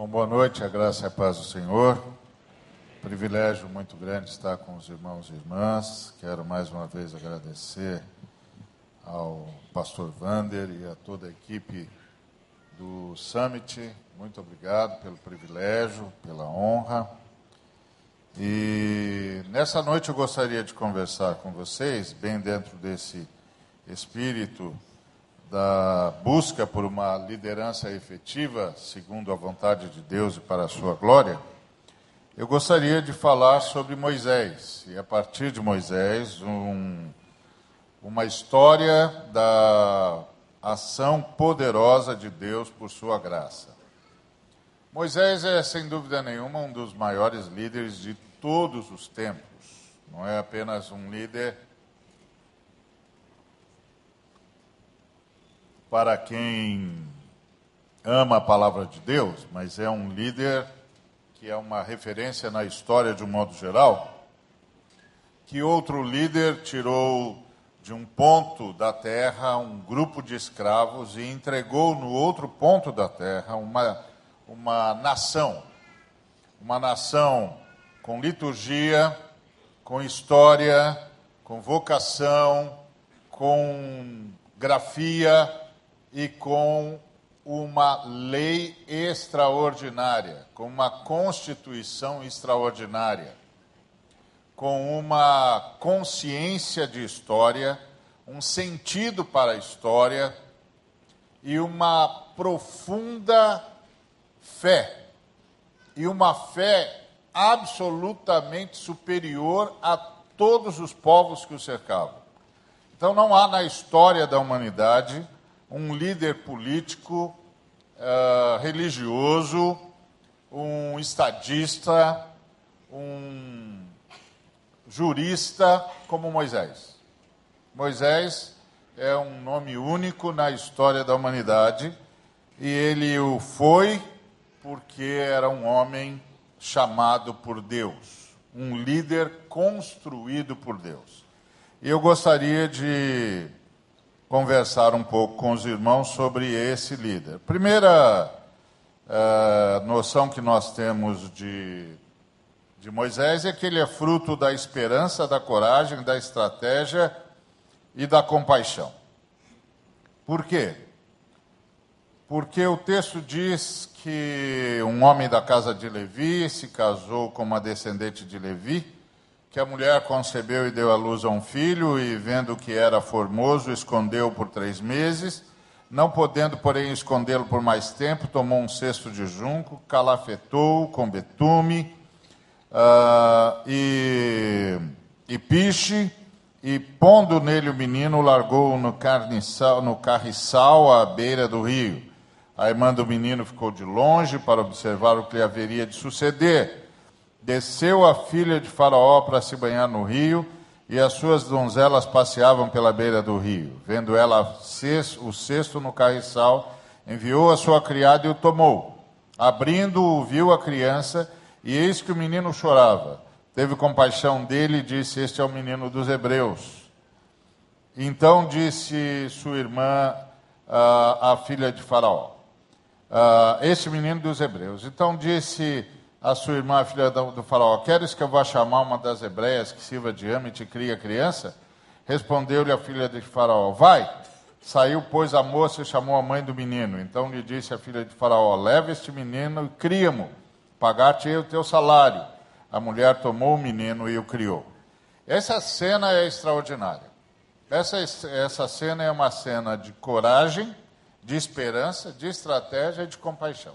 Bom, boa noite, a graça e a paz do Senhor. Privilégio muito grande estar com os irmãos e irmãs. Quero mais uma vez agradecer ao pastor Vander e a toda a equipe do Summit. Muito obrigado pelo privilégio, pela honra. E nessa noite eu gostaria de conversar com vocês, bem dentro desse espírito da busca por uma liderança efetiva, segundo a vontade de Deus e para a sua glória, eu gostaria de falar sobre Moisés, e a partir de Moisés, um, uma história da ação poderosa de Deus por sua graça. Moisés é, sem dúvida nenhuma, um dos maiores líderes de todos os tempos. Não é apenas um líder para quem ama a palavra de Deus, mas é um líder que é uma referência na história de um modo geral, que outro líder tirou de um ponto da terra um grupo de escravos e entregou no outro ponto da terra uma, uma nação, uma nação com liturgia, com história, com vocação, com grafia, e com uma lei extraordinária, com uma constituição extraordinária, com uma consciência de história, um sentido para a história e uma profunda fé. E uma fé absolutamente superior a todos os povos que o cercavam. Então não há na história da humanidade um líder político, uh, religioso, um estadista, um jurista como Moisés. Moisés é um nome único na história da humanidade e ele o foi porque era um homem chamado por Deus, um líder construído por Deus. Eu gostaria de conversar um pouco com os irmãos sobre esse líder. Primeira uh, noção que nós temos de, de Moisés é que ele é fruto da esperança, da coragem, da estratégia e da compaixão. Por quê? Porque o texto diz que um homem da casa de Levi se casou com uma descendente de Levi que a mulher concebeu e deu à luz a um filho, e vendo que era formoso, escondeu por três meses. Não podendo, porém, escondê-lo por mais tempo, tomou um cesto de junco, calafetou com betume uh, e, e piche, e pondo nele o menino, largou-o no, no carriçal à beira do rio. A irmã do menino ficou de longe para observar o que lhe haveria de suceder. Desceu a filha de Faraó para se banhar no rio, e as suas donzelas passeavam pela beira do rio. Vendo ela o cesto no carriçal, enviou a sua criada e o tomou. Abrindo-o, viu a criança, e eis que o menino chorava. Teve compaixão dele e disse: Este é o menino dos hebreus. Então disse sua irmã, a filha de Faraó: uh, Este menino dos hebreus. Então disse a sua irmã, a filha do faraó, queres que eu vá chamar uma das hebreias que sirva de ama e te crie a criança? Respondeu-lhe a filha de faraó, vai. Saiu, pois, a moça e chamou a mãe do menino. Então lhe disse a filha de faraó, leva este menino e cria-mo, pagar-te o teu salário. A mulher tomou o menino e o criou. Essa cena é extraordinária. Essa, essa cena é uma cena de coragem, de esperança, de estratégia e de compaixão.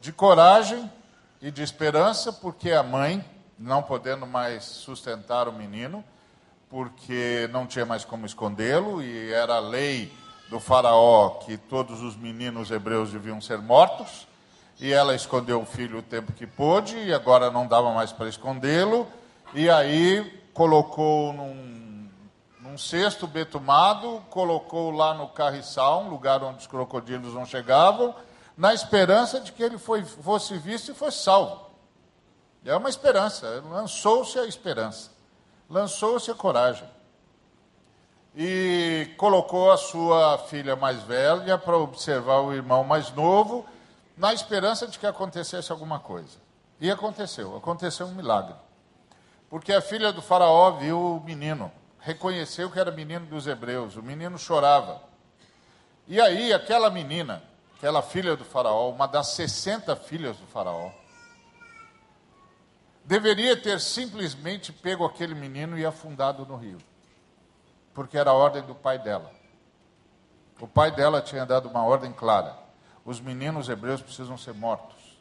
De coragem, e de esperança, porque a mãe, não podendo mais sustentar o menino, porque não tinha mais como escondê-lo, e era a lei do faraó que todos os meninos hebreus deviam ser mortos, e ela escondeu o filho o tempo que pôde, e agora não dava mais para escondê-lo, e aí colocou num, num cesto betumado, colocou lá no carriçal, um lugar onde os crocodilos não chegavam, na esperança de que ele foi, fosse visto e fosse salvo. É uma esperança, lançou-se a esperança, lançou-se a coragem. E colocou a sua filha mais velha para observar o irmão mais novo, na esperança de que acontecesse alguma coisa. E aconteceu, aconteceu um milagre. Porque a filha do Faraó viu o menino, reconheceu que era menino dos hebreus, o menino chorava. E aí, aquela menina, aquela filha do Faraó, uma das 60 filhas do Faraó, deveria ter simplesmente pego aquele menino e afundado no rio, porque era a ordem do pai dela. O pai dela tinha dado uma ordem clara: os meninos hebreus precisam ser mortos.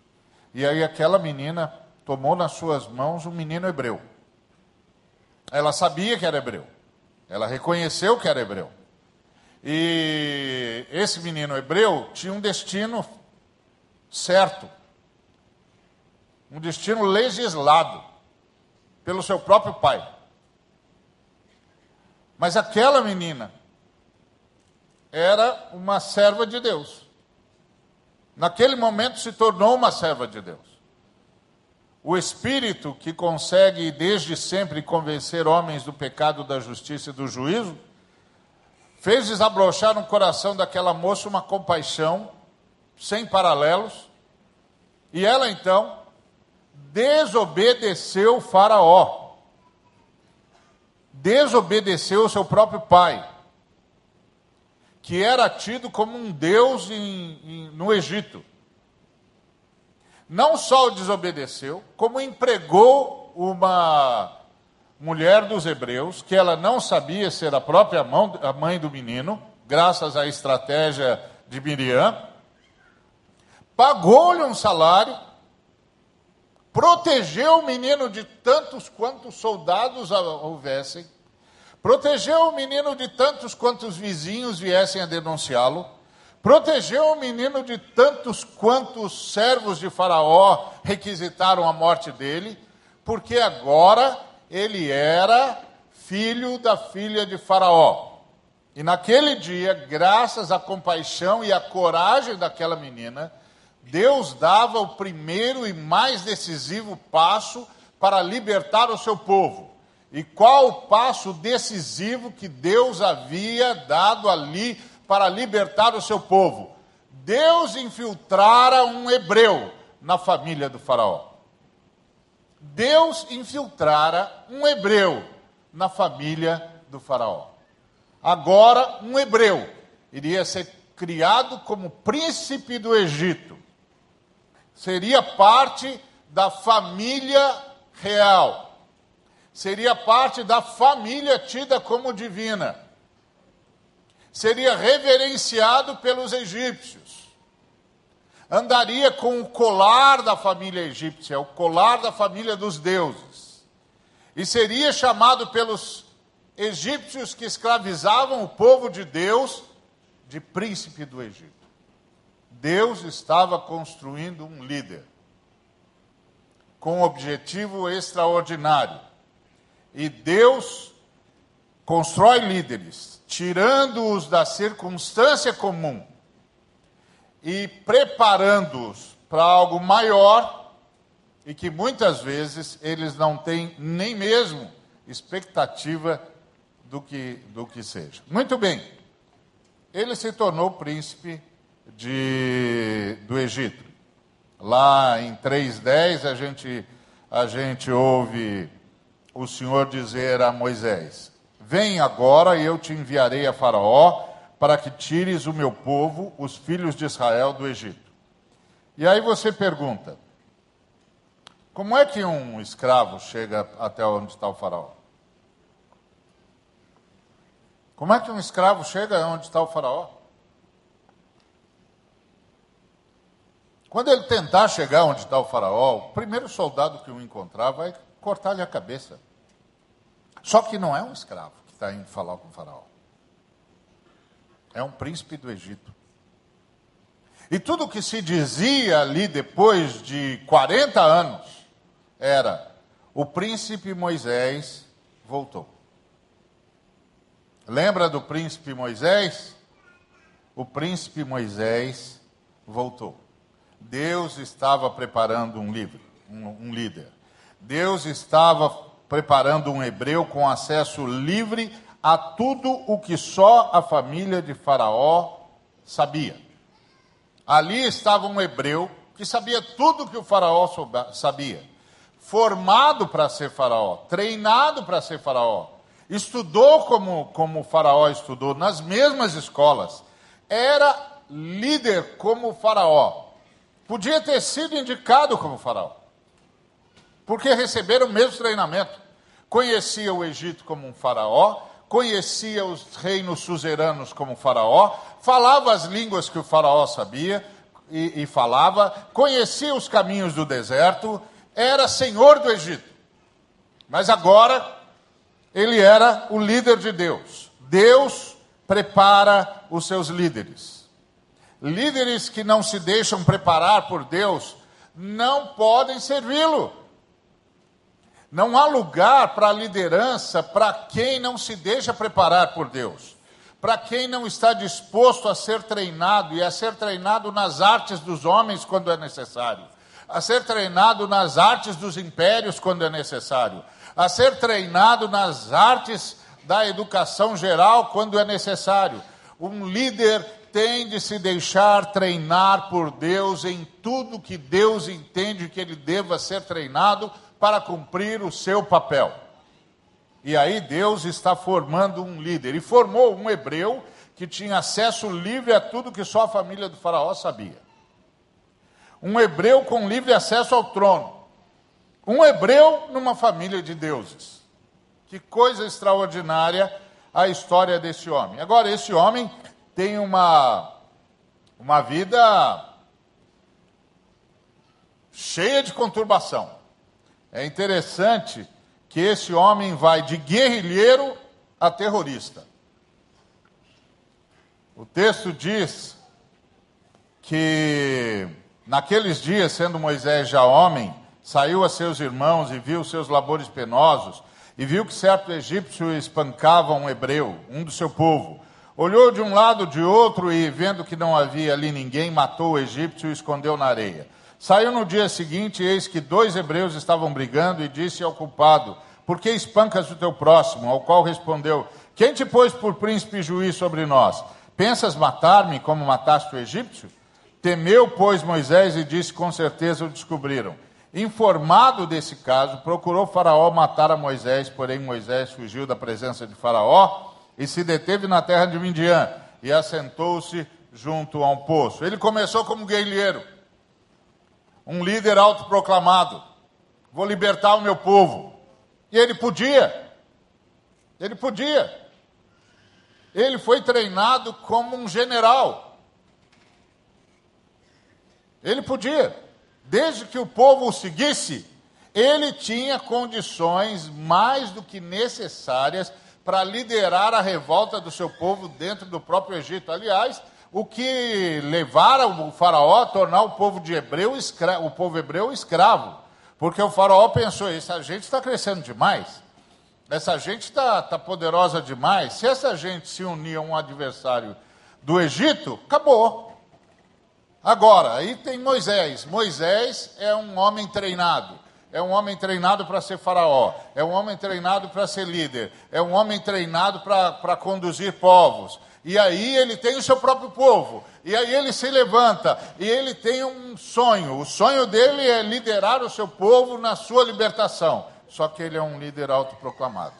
E aí aquela menina tomou nas suas mãos um menino hebreu. Ela sabia que era hebreu. Ela reconheceu que era hebreu. E esse menino hebreu tinha um destino certo. Um destino legislado pelo seu próprio pai. Mas aquela menina era uma serva de Deus. Naquele momento se tornou uma serva de Deus. O Espírito que consegue desde sempre convencer homens do pecado, da justiça e do juízo, fez desabrochar no coração daquela moça uma compaixão sem paralelos, e ela então desobedeceu Faraó, desobedeceu o seu próprio pai que era tido como um deus em, em, no Egito. Não só o desobedeceu, como empregou uma mulher dos hebreus, que ela não sabia ser a própria mão, a mãe do menino, graças à estratégia de Miriam, pagou-lhe um salário, protegeu o menino de tantos quantos soldados houvessem, Protegeu o menino de tantos quantos vizinhos viessem a denunciá-lo. Protegeu o menino de tantos quantos servos de Faraó requisitaram a morte dele, porque agora ele era filho da filha de Faraó. E naquele dia, graças à compaixão e à coragem daquela menina, Deus dava o primeiro e mais decisivo passo para libertar o seu povo. E qual o passo decisivo que Deus havia dado ali para libertar o seu povo? Deus infiltrara um hebreu na família do Faraó. Deus infiltrara um hebreu na família do Faraó. Agora, um hebreu iria ser criado como príncipe do Egito. Seria parte da família real seria parte da família tida como divina. Seria reverenciado pelos egípcios. Andaria com o colar da família egípcia, o colar da família dos deuses. E seria chamado pelos egípcios que escravizavam o povo de Deus de príncipe do Egito. Deus estava construindo um líder com um objetivo extraordinário e Deus constrói líderes, tirando-os da circunstância comum e preparando-os para algo maior e que muitas vezes eles não têm nem mesmo expectativa do que, do que seja. Muito bem, ele se tornou príncipe de, do Egito. Lá em 3.10 a gente, a gente ouve o Senhor dizer a Moisés: Vem agora e eu te enviarei a Faraó para que tires o meu povo, os filhos de Israel, do Egito. E aí você pergunta: como é que um escravo chega até onde está o Faraó? Como é que um escravo chega onde está o Faraó? Quando ele tentar chegar onde está o Faraó, o primeiro soldado que o encontrar vai cortar-lhe a cabeça. Só que não é um escravo que está indo falar com o faraó. É um príncipe do Egito. E tudo o que se dizia ali depois de 40 anos era: o príncipe Moisés voltou. Lembra do príncipe Moisés? O príncipe Moisés voltou. Deus estava preparando um livro, um, um líder. Deus estava preparando um hebreu com acesso livre a tudo o que só a família de Faraó sabia. Ali estava um hebreu que sabia tudo que o faraó sabia, formado para ser faraó, treinado para ser faraó, estudou como, como o faraó estudou, nas mesmas escolas, era líder como o faraó. Podia ter sido indicado como faraó, porque receberam o mesmo treinamento. Conhecia o Egito como um faraó, conhecia os reinos suzeranos como faraó, falava as línguas que o faraó sabia e, e falava, conhecia os caminhos do deserto, era senhor do Egito. Mas agora ele era o líder de Deus. Deus prepara os seus líderes. Líderes que não se deixam preparar por Deus não podem servi-lo. Não há lugar para a liderança para quem não se deixa preparar por Deus, para quem não está disposto a ser treinado e a ser treinado nas artes dos homens quando é necessário, a ser treinado nas artes dos impérios quando é necessário, a ser treinado nas artes da educação geral quando é necessário. Um líder tem de se deixar treinar por Deus em tudo que Deus entende que ele deva ser treinado para cumprir o seu papel. E aí Deus está formando um líder. E formou um hebreu que tinha acesso livre a tudo que só a família do Faraó sabia. Um hebreu com livre acesso ao trono. Um hebreu numa família de deuses. Que coisa extraordinária a história desse homem. Agora, esse homem tem uma, uma vida cheia de conturbação. É interessante que esse homem vai de guerrilheiro a terrorista. O texto diz que naqueles dias, sendo Moisés já homem, saiu a seus irmãos e viu seus labores penosos, e viu que certo egípcio espancava um hebreu, um do seu povo. Olhou de um lado de outro e, vendo que não havia ali ninguém, matou o egípcio e o escondeu na areia. Saiu no dia seguinte, eis que dois hebreus estavam brigando, e disse ao culpado: Por que espancas o teu próximo? Ao qual respondeu: Quem te pôs por príncipe e juiz sobre nós? Pensas matar-me como mataste o egípcio? Temeu, pois, Moisés e disse: Com certeza o descobriram. Informado desse caso, procurou Faraó matar a Moisés, porém Moisés fugiu da presença de Faraó e se deteve na terra de Midian e assentou-se junto a um poço. Ele começou como guerrilheiro um líder autoproclamado. Vou libertar o meu povo. E ele podia. Ele podia. Ele foi treinado como um general. Ele podia. Desde que o povo o seguisse, ele tinha condições mais do que necessárias para liderar a revolta do seu povo dentro do próprio Egito. Aliás, o que levara o faraó a tornar o povo de hebreu o povo hebreu escravo. Porque o faraó pensou, essa gente está crescendo demais, essa gente está tá poderosa demais, se essa gente se unir a um adversário do Egito, acabou. Agora, aí tem Moisés. Moisés é um homem treinado. É um homem treinado para ser faraó. É um homem treinado para ser líder. É um homem treinado para conduzir povos. E aí ele tem o seu próprio povo. E aí ele se levanta. E ele tem um sonho. O sonho dele é liderar o seu povo na sua libertação. Só que ele é um líder autoproclamado.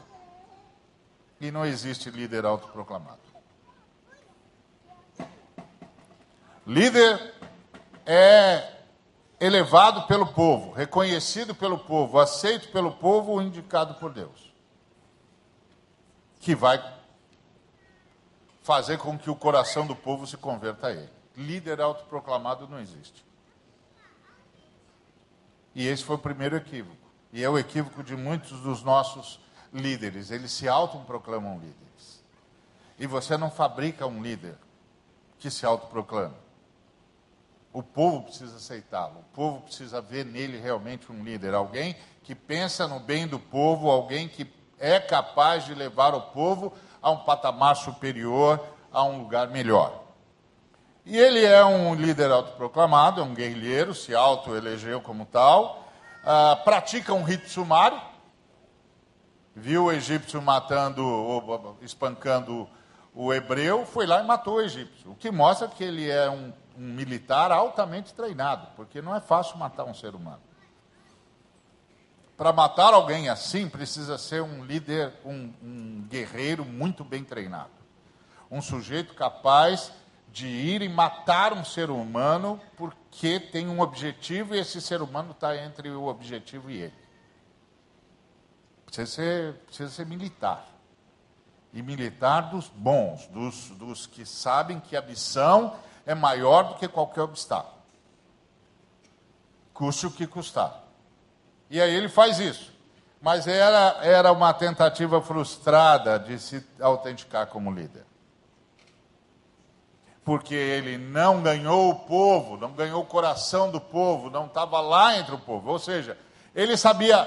E não existe líder autoproclamado. Líder é elevado pelo povo, reconhecido pelo povo, aceito pelo povo indicado por Deus. Que vai fazer com que o coração do povo se converta a ele. Líder autoproclamado não existe. E esse foi o primeiro equívoco. E é o equívoco de muitos dos nossos líderes. Eles se autoproclamam líderes. E você não fabrica um líder que se autoproclama. O povo precisa aceitá-lo. O povo precisa ver nele realmente um líder. Alguém que pensa no bem do povo, alguém que é capaz de levar o povo a um patamar superior, a um lugar melhor. E ele é um líder autoproclamado, é um guerrilheiro, se autoelegeu como tal, uh, pratica um rito sumário, viu o egípcio matando, ou espancando o hebreu foi lá e matou o egípcio, o que mostra que ele é um, um militar altamente treinado, porque não é fácil matar um ser humano. Para matar alguém assim, precisa ser um líder, um, um guerreiro muito bem treinado. Um sujeito capaz de ir e matar um ser humano porque tem um objetivo e esse ser humano está entre o objetivo e ele. Precisa ser, precisa ser militar. E militar dos bons, dos, dos que sabem que a missão é maior do que qualquer obstáculo. Custe o que custar. E aí ele faz isso. Mas era, era uma tentativa frustrada de se autenticar como líder porque ele não ganhou o povo, não ganhou o coração do povo, não estava lá entre o povo. Ou seja, ele sabia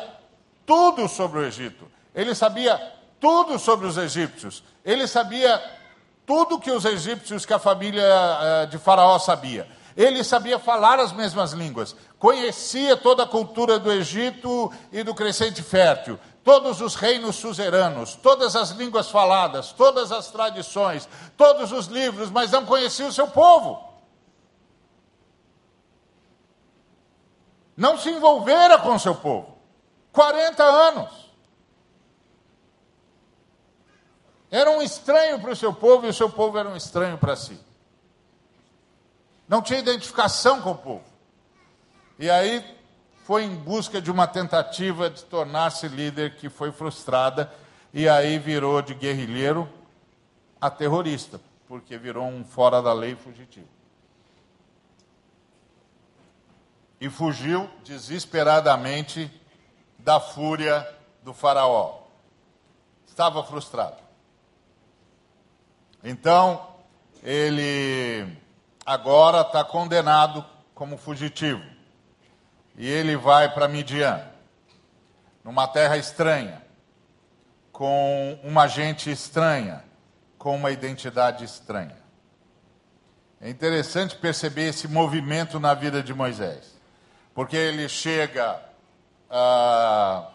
tudo sobre o Egito, ele sabia tudo sobre os egípcios, ele sabia tudo que os egípcios, que a família eh, de Faraó sabia. Ele sabia falar as mesmas línguas, conhecia toda a cultura do Egito e do crescente fértil, todos os reinos suzeranos, todas as línguas faladas, todas as tradições, todos os livros, mas não conhecia o seu povo. Não se envolvera com o seu povo. 40 anos. Era um estranho para o seu povo e o seu povo era um estranho para si. Não tinha identificação com o povo. E aí foi em busca de uma tentativa de tornar-se líder que foi frustrada e aí virou de guerrilheiro a terrorista, porque virou um fora da lei fugitivo. E fugiu desesperadamente da fúria do Faraó. Estava frustrado. Então, ele agora está condenado como fugitivo e ele vai para Midian, numa terra estranha, com uma gente estranha, com uma identidade estranha. É interessante perceber esse movimento na vida de Moisés, porque ele chega ah,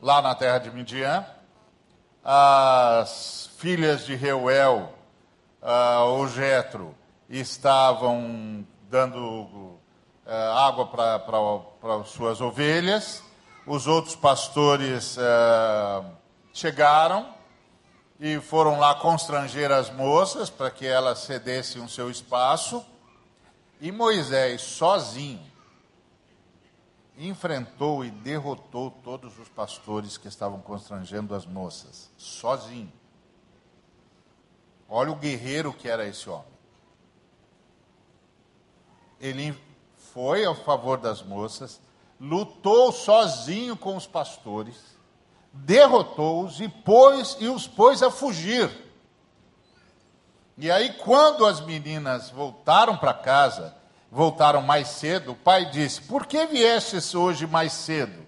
lá na terra de Midian, as filhas de Reuel, ah, o Jetro, estavam dando uh, água para as suas ovelhas. Os outros pastores uh, chegaram e foram lá constranger as moças para que elas cedessem o seu espaço. E Moisés, sozinho, enfrentou e derrotou todos os pastores que estavam constrangendo as moças, sozinho. Olha o guerreiro que era esse homem. Ele foi ao favor das moças, lutou sozinho com os pastores, derrotou-os e, pôs, e os pôs a fugir. E aí, quando as meninas voltaram para casa, voltaram mais cedo, o pai disse: Por que viestes hoje mais cedo?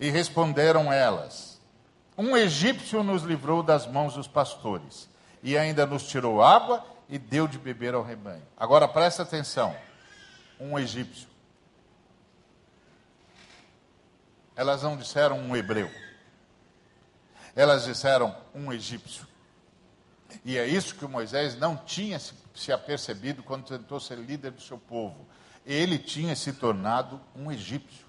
E responderam elas: Um egípcio nos livrou das mãos dos pastores, e ainda nos tirou água e deu de beber ao rebanho. Agora presta atenção um egípcio. Elas não disseram um hebreu. Elas disseram um egípcio. E é isso que Moisés não tinha se, se apercebido quando tentou ser líder do seu povo. Ele tinha se tornado um egípcio.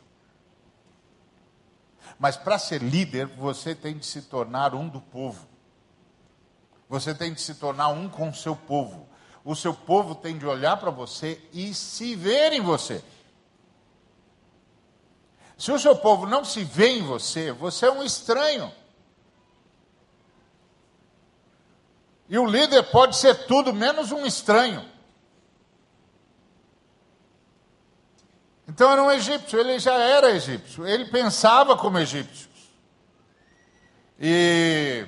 Mas para ser líder, você tem de se tornar um do povo. Você tem de se tornar um com o seu povo o seu povo tem de olhar para você e se ver em você. Se o seu povo não se vê em você, você é um estranho. E o líder pode ser tudo menos um estranho. Então era um egípcio, ele já era egípcio, ele pensava como egípcio. E,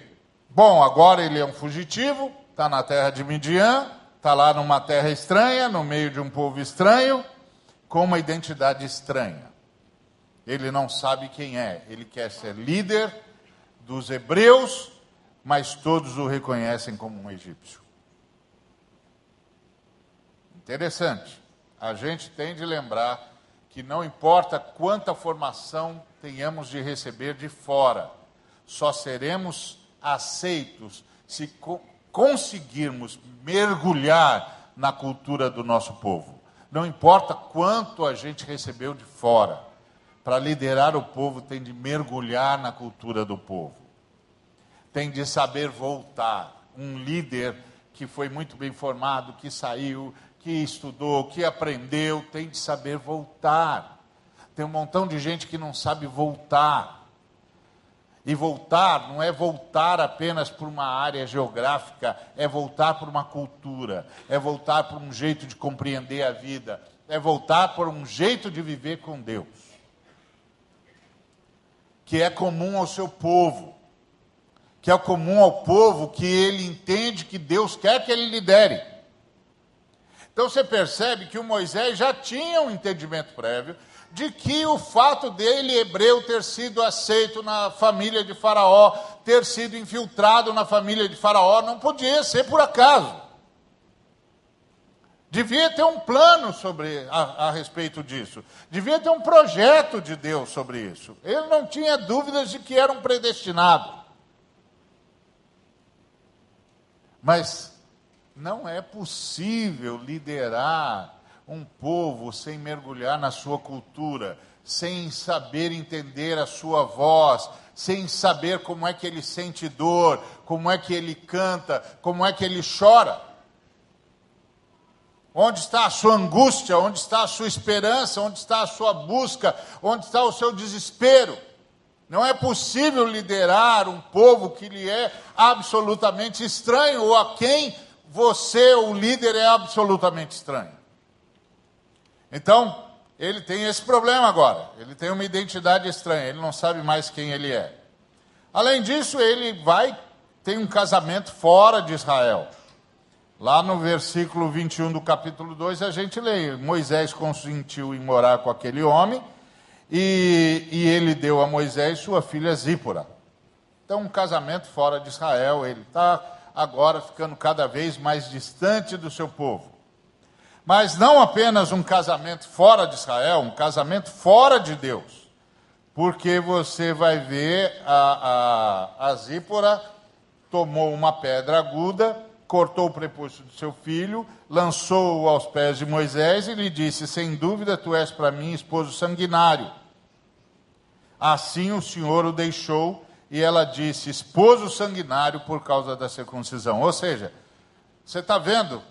bom, agora ele é um fugitivo, está na terra de Midian, está lá numa terra estranha, no meio de um povo estranho, com uma identidade estranha. Ele não sabe quem é, ele quer ser líder dos hebreus, mas todos o reconhecem como um egípcio. Interessante. A gente tem de lembrar que não importa quanta formação tenhamos de receber de fora, só seremos aceitos se conseguirmos mergulhar na cultura do nosso povo. Não importa quanto a gente recebeu de fora, para liderar o povo tem de mergulhar na cultura do povo. Tem de saber voltar. Um líder que foi muito bem formado, que saiu, que estudou, que aprendeu, tem de saber voltar. Tem um montão de gente que não sabe voltar. E voltar não é voltar apenas por uma área geográfica, é voltar por uma cultura, é voltar por um jeito de compreender a vida, é voltar por um jeito de viver com Deus, que é comum ao seu povo, que é comum ao povo que ele entende que Deus quer que ele lidere. Então você percebe que o Moisés já tinha um entendimento prévio, de que o fato dele, hebreu, ter sido aceito na família de Faraó, ter sido infiltrado na família de Faraó, não podia ser por acaso. Devia ter um plano sobre a, a, respeito disso. Devia ter um projeto de Deus sobre isso. Ele não tinha dúvidas de que era um predestinado. Mas não é possível liderar um povo sem mergulhar na sua cultura, sem saber entender a sua voz, sem saber como é que ele sente dor, como é que ele canta, como é que ele chora. Onde está a sua angústia? Onde está a sua esperança? Onde está a sua busca? Onde está o seu desespero? Não é possível liderar um povo que lhe é absolutamente estranho ou a quem você, o líder, é absolutamente estranho. Então, ele tem esse problema agora. Ele tem uma identidade estranha, ele não sabe mais quem ele é. Além disso, ele vai, tem um casamento fora de Israel. Lá no versículo 21 do capítulo 2, a gente lê: Moisés consentiu em morar com aquele homem, e, e ele deu a Moisés sua filha Zípora. Então, um casamento fora de Israel, ele está agora ficando cada vez mais distante do seu povo. Mas não apenas um casamento fora de Israel, um casamento fora de Deus. Porque você vai ver a, a, a Zípora tomou uma pedra aguda, cortou o prepúcio do seu filho, lançou-o aos pés de Moisés e lhe disse: Sem dúvida, tu és para mim esposo sanguinário. Assim o Senhor o deixou, e ela disse: Esposo sanguinário por causa da circuncisão. Ou seja, você está vendo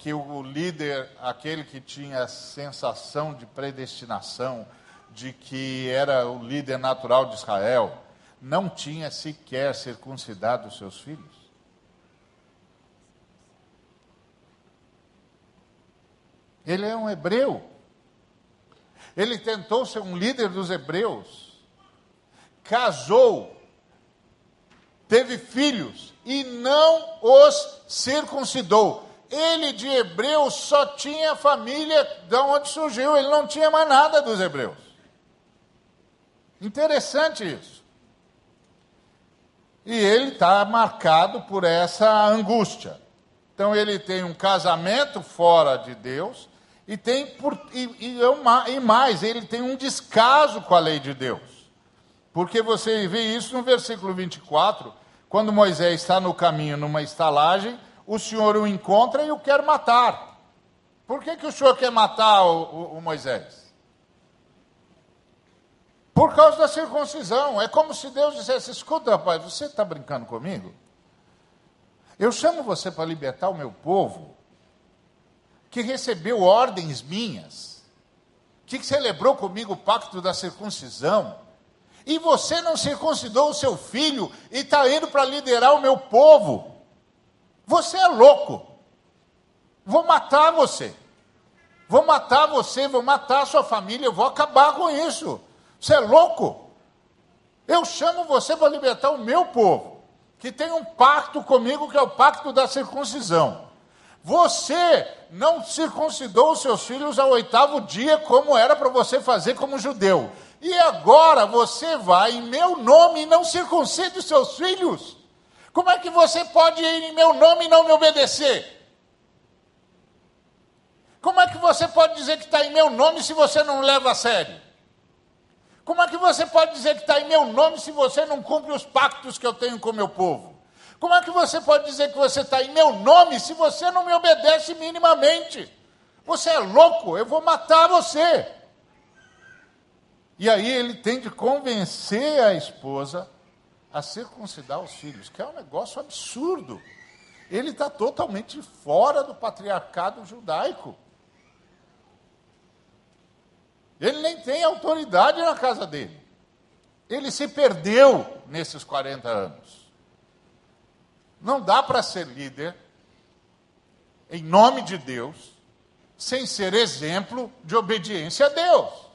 que o líder, aquele que tinha a sensação de predestinação, de que era o líder natural de Israel, não tinha sequer circuncidado os seus filhos? Ele é um hebreu. Ele tentou ser um líder dos hebreus. Casou. Teve filhos e não os circuncidou ele de hebreus só tinha família de onde surgiu, ele não tinha mais nada dos hebreus. Interessante isso. E ele está marcado por essa angústia. Então ele tem um casamento fora de Deus e tem por, e, e, é e mais, ele tem um descaso com a lei de Deus. Porque você vê isso no versículo 24, quando Moisés está no caminho numa estalagem o senhor o encontra e o quer matar. Por que, que o senhor quer matar o, o, o Moisés? Por causa da circuncisão. É como se Deus dissesse: escuta, rapaz, você está brincando comigo? Eu chamo você para libertar o meu povo, que recebeu ordens minhas, que celebrou comigo o pacto da circuncisão, e você não circuncidou o seu filho e está indo para liderar o meu povo. Você é louco. Vou matar você. Vou matar você, vou matar a sua família, vou acabar com isso. Você é louco? Eu chamo você para libertar o meu povo, que tem um pacto comigo, que é o pacto da circuncisão. Você não circuncidou os seus filhos ao oitavo dia, como era para você fazer como judeu. E agora você vai em meu nome e não circuncide os seus filhos? Como é que você pode ir em meu nome e não me obedecer? Como é que você pode dizer que está em meu nome se você não leva a sério? Como é que você pode dizer que está em meu nome se você não cumpre os pactos que eu tenho com o meu povo? Como é que você pode dizer que você está em meu nome se você não me obedece minimamente? Você é louco, eu vou matar você. E aí ele tem de convencer a esposa a circuncidar os filhos, que é um negócio absurdo. Ele está totalmente fora do patriarcado judaico. Ele nem tem autoridade na casa dele. Ele se perdeu nesses 40 anos. Não dá para ser líder, em nome de Deus, sem ser exemplo de obediência a Deus.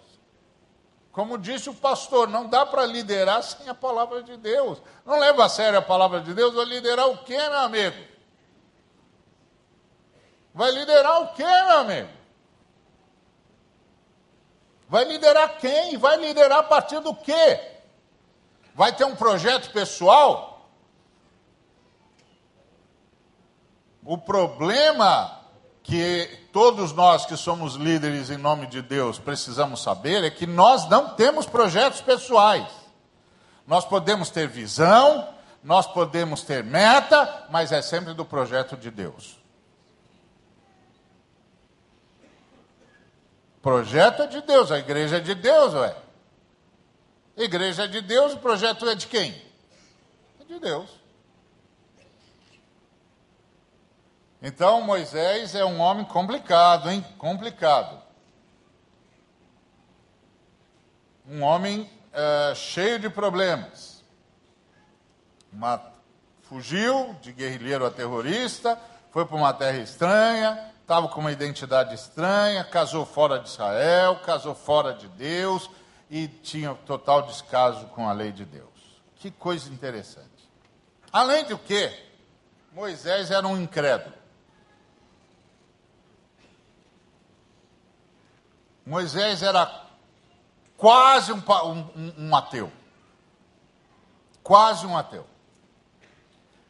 Como disse o pastor, não dá para liderar sem a palavra de Deus. Não leva a sério a palavra de Deus, vai liderar o quê, meu amigo? Vai liderar o quê, meu amigo? Vai liderar quem? Vai liderar a partir do quê? Vai ter um projeto pessoal? O problema que todos nós que somos líderes em nome de Deus precisamos saber é que nós não temos projetos pessoais. Nós podemos ter visão, nós podemos ter meta, mas é sempre do projeto de Deus. Projeto é de Deus, a igreja é de Deus, ué. Igreja é de Deus, o projeto é de quem? É de Deus. Então Moisés é um homem complicado, hein? Complicado. Um homem uh, cheio de problemas. Uma, fugiu de guerrilheiro a terrorista, foi para uma terra estranha, estava com uma identidade estranha, casou fora de Israel, casou fora de Deus e tinha total descaso com a lei de Deus. Que coisa interessante. Além do que, Moisés era um incrédulo. Moisés era quase um, um, um ateu. Quase um ateu.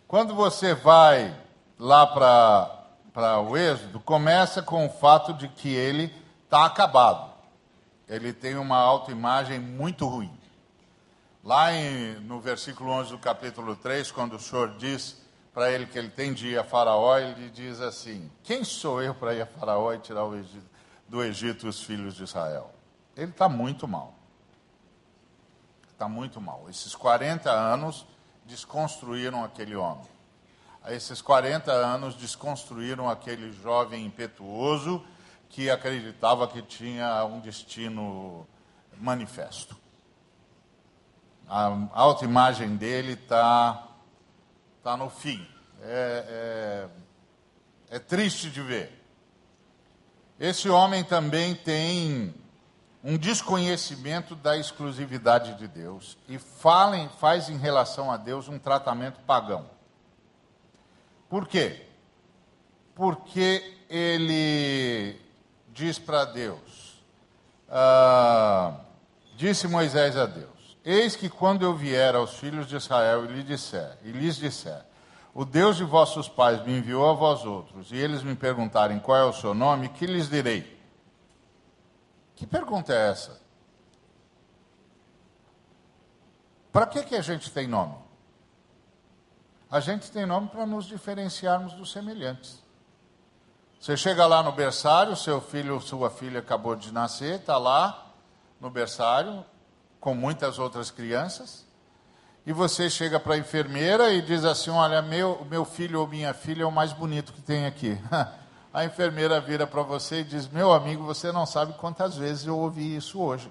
Quando você vai lá para o Êxodo, começa com o fato de que ele está acabado. Ele tem uma autoimagem muito ruim. Lá em, no versículo 11 do capítulo 3, quando o Senhor diz para ele que ele tem de ir a Faraó, ele diz assim: Quem sou eu para ir a Faraó e tirar o Egito? Do Egito os filhos de Israel. Ele está muito mal. Está muito mal. Esses 40 anos desconstruíram aquele homem. Esses 40 anos desconstruíram aquele jovem impetuoso que acreditava que tinha um destino manifesto. A autoimagem dele está tá no fim. É, é, é triste de ver. Esse homem também tem um desconhecimento da exclusividade de Deus e faz em relação a Deus um tratamento pagão. Por quê? Porque ele diz para Deus, ah, disse Moisés a Deus: Eis que quando eu vier aos filhos de Israel e lhes disser, e lhes disser o Deus de vossos pais me enviou a vós outros, e eles me perguntarem qual é o seu nome, que lhes direi? Que pergunta é essa? Para que, que a gente tem nome? A gente tem nome para nos diferenciarmos dos semelhantes. Você chega lá no berçário, seu filho ou sua filha acabou de nascer, está lá no berçário, com muitas outras crianças e você chega para a enfermeira e diz assim: Olha, meu, meu filho ou minha filha é o mais bonito que tem aqui. A enfermeira vira para você e diz: Meu amigo, você não sabe quantas vezes eu ouvi isso hoje.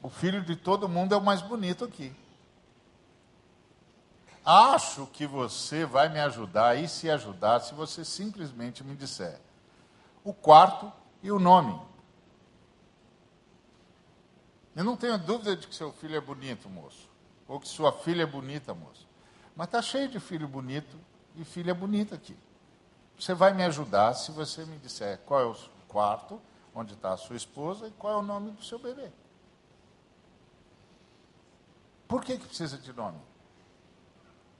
O filho de todo mundo é o mais bonito aqui. Acho que você vai me ajudar e se ajudar se você simplesmente me disser o quarto e o nome. Eu não tenho dúvida de que seu filho é bonito, moço. Ou que sua filha é bonita, moço. Mas está cheio de filho bonito e filha bonita aqui. Você vai me ajudar se você me disser qual é o quarto, onde está a sua esposa e qual é o nome do seu bebê. Por que, que precisa de nome?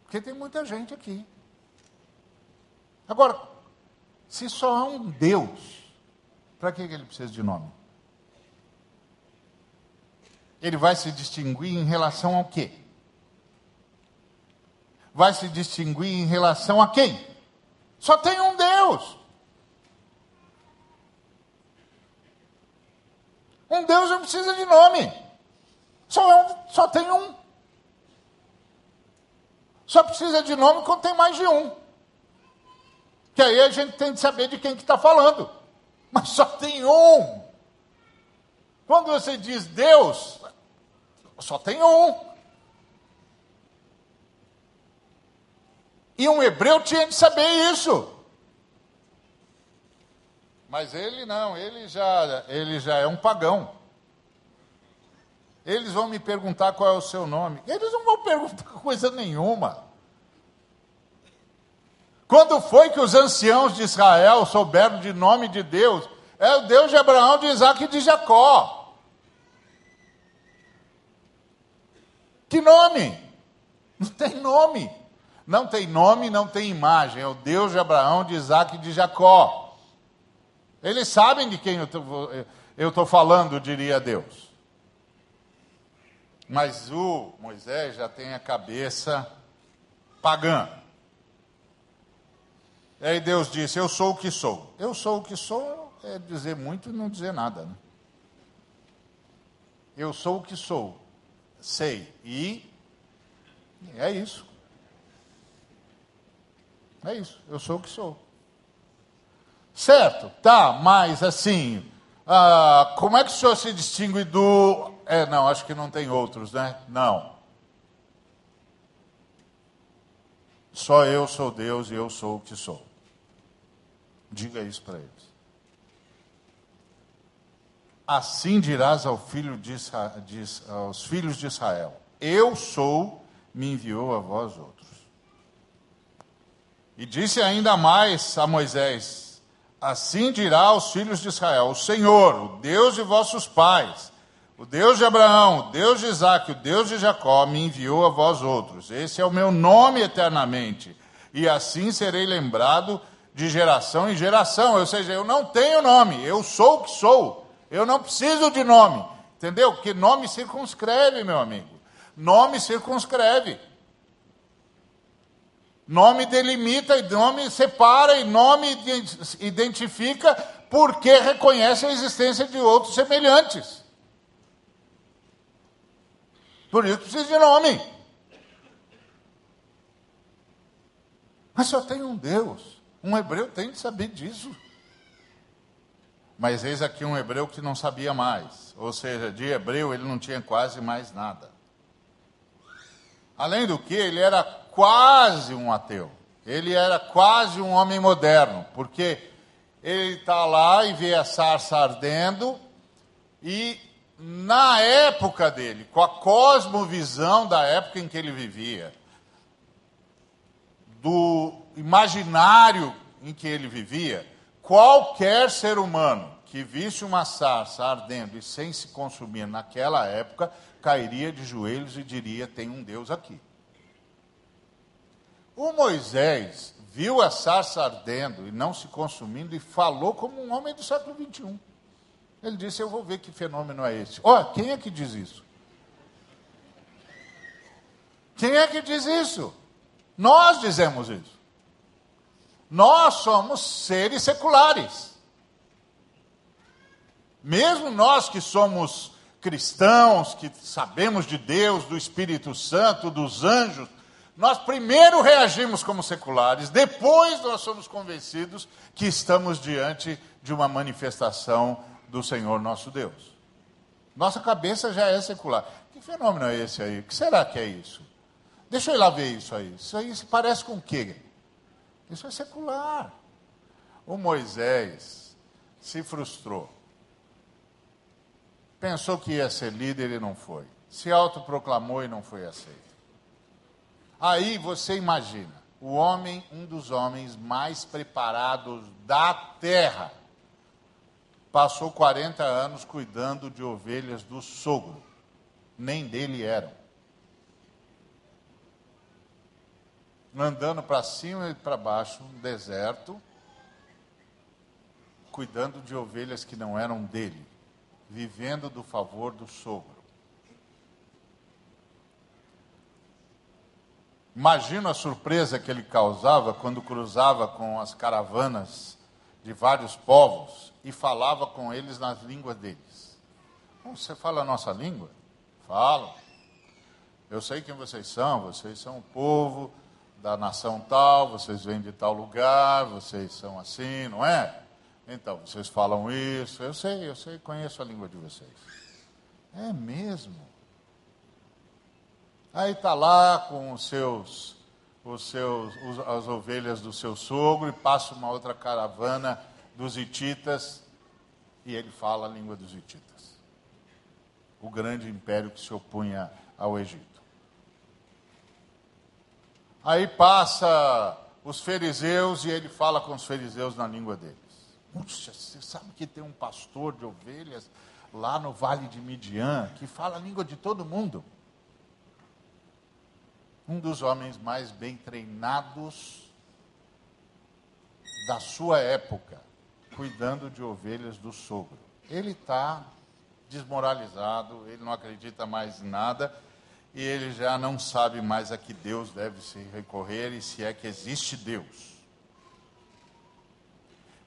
Porque tem muita gente aqui. Agora, se só há um Deus, para que, que ele precisa de nome? Ele vai se distinguir em relação ao quê? vai se distinguir em relação a quem? Só tem um Deus. Um Deus não precisa de nome. Só, é só tem um. Só precisa de nome quando tem mais de um. Que aí a gente tem que saber de quem que está falando. Mas só tem um. Quando você diz Deus, só tem um. E um hebreu tinha de saber isso. Mas ele não, ele já, ele já é um pagão. Eles vão me perguntar qual é o seu nome. Eles não vão perguntar coisa nenhuma. Quando foi que os anciãos de Israel souberam de nome de Deus? É o Deus de Abraão, de Isaac e de Jacó. Que nome? Não tem nome. Não tem nome, não tem imagem. É o Deus de Abraão, de Isaac e de Jacó. Eles sabem de quem eu estou falando, diria Deus. Mas o Moisés já tem a cabeça pagã. E aí Deus disse: Eu sou o que sou. Eu sou o que sou é dizer muito e não dizer nada. Né? Eu sou o que sou. Sei. E é isso. É isso, eu sou o que sou. Certo, tá, mas assim, ah, como é que o senhor se distingue do. É, não, acho que não tem outros, né? Não. Só eu sou Deus e eu sou o que sou. Diga isso para eles. Assim dirás ao filho de aos filhos de Israel: Eu sou, me enviou a vós outros. E disse ainda mais a Moisés: Assim dirá aos filhos de Israel: O Senhor, o Deus de vossos pais, o Deus de Abraão, o Deus de Isaac, o Deus de Jacó, me enviou a vós outros. Esse é o meu nome eternamente, e assim serei lembrado de geração em geração. Ou seja, eu não tenho nome, eu sou o que sou. Eu não preciso de nome. Entendeu? Que nome circunscreve, meu amigo. Nome circunscreve. Nome delimita, nome separa e nome identifica porque reconhece a existência de outros semelhantes. Por isso precisa de nome. Mas só tem um Deus. Um hebreu tem de saber disso. Mas eis aqui um hebreu que não sabia mais. Ou seja, de hebreu ele não tinha quase mais nada. Além do que, ele era quase um ateu. Ele era quase um homem moderno, porque ele está lá e vê a sarça ardendo, e na época dele, com a cosmovisão da época em que ele vivia, do imaginário em que ele vivia, qualquer ser humano que visse uma sarça ardendo e sem se consumir naquela época, cairia de joelhos e diria: tem um Deus aqui. O Moisés viu a sarça ardendo e não se consumindo e falou como um homem do século 21. Ele disse: Eu vou ver que fenômeno é esse. Olha, quem é que diz isso? Quem é que diz isso? Nós dizemos isso. Nós somos seres seculares. Mesmo nós que somos cristãos, que sabemos de Deus, do Espírito Santo, dos anjos, nós primeiro reagimos como seculares, depois nós somos convencidos que estamos diante de uma manifestação do Senhor nosso Deus. Nossa cabeça já é secular. Que fenômeno é esse aí? O que será que é isso? Deixa eu ir lá ver isso aí. Isso aí se parece com o quê? Isso é secular. O Moisés se frustrou. Pensou que ia ser líder e não foi. Se autoproclamou e não foi aceito. Aí você imagina, o homem, um dos homens mais preparados da terra, passou 40 anos cuidando de ovelhas do sogro, nem dele eram. Andando para cima e para baixo, no deserto, cuidando de ovelhas que não eram dele, vivendo do favor do sogro. Imagina a surpresa que ele causava quando cruzava com as caravanas de vários povos e falava com eles nas línguas deles. você fala a nossa língua? Falo. Eu sei quem vocês são, vocês são o povo da nação tal, vocês vêm de tal lugar, vocês são assim, não é? Então, vocês falam isso, eu sei, eu sei, conheço a língua de vocês. É mesmo. Aí está lá com os seus, os seus, as ovelhas do seu sogro e passa uma outra caravana dos hititas e ele fala a língua dos hititas. O grande império que se opunha ao Egito. Aí passa os fariseus e ele fala com os fariseus na língua deles. Puxa, você sabe que tem um pastor de ovelhas lá no vale de Midian que fala a língua de todo mundo um dos homens mais bem treinados da sua época, cuidando de ovelhas do sogro. Ele está desmoralizado, ele não acredita mais em nada e ele já não sabe mais a que Deus deve se recorrer e se é que existe Deus.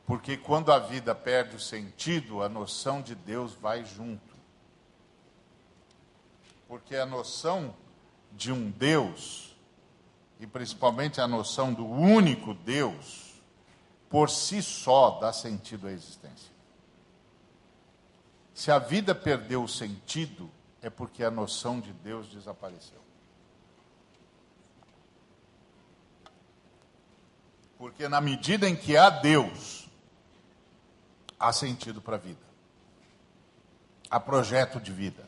Porque quando a vida perde o sentido, a noção de Deus vai junto. Porque a noção de um Deus, e principalmente a noção do único Deus, por si só dá sentido à existência. Se a vida perdeu o sentido, é porque a noção de Deus desapareceu. Porque na medida em que há Deus, há sentido para a vida. Há projeto de vida.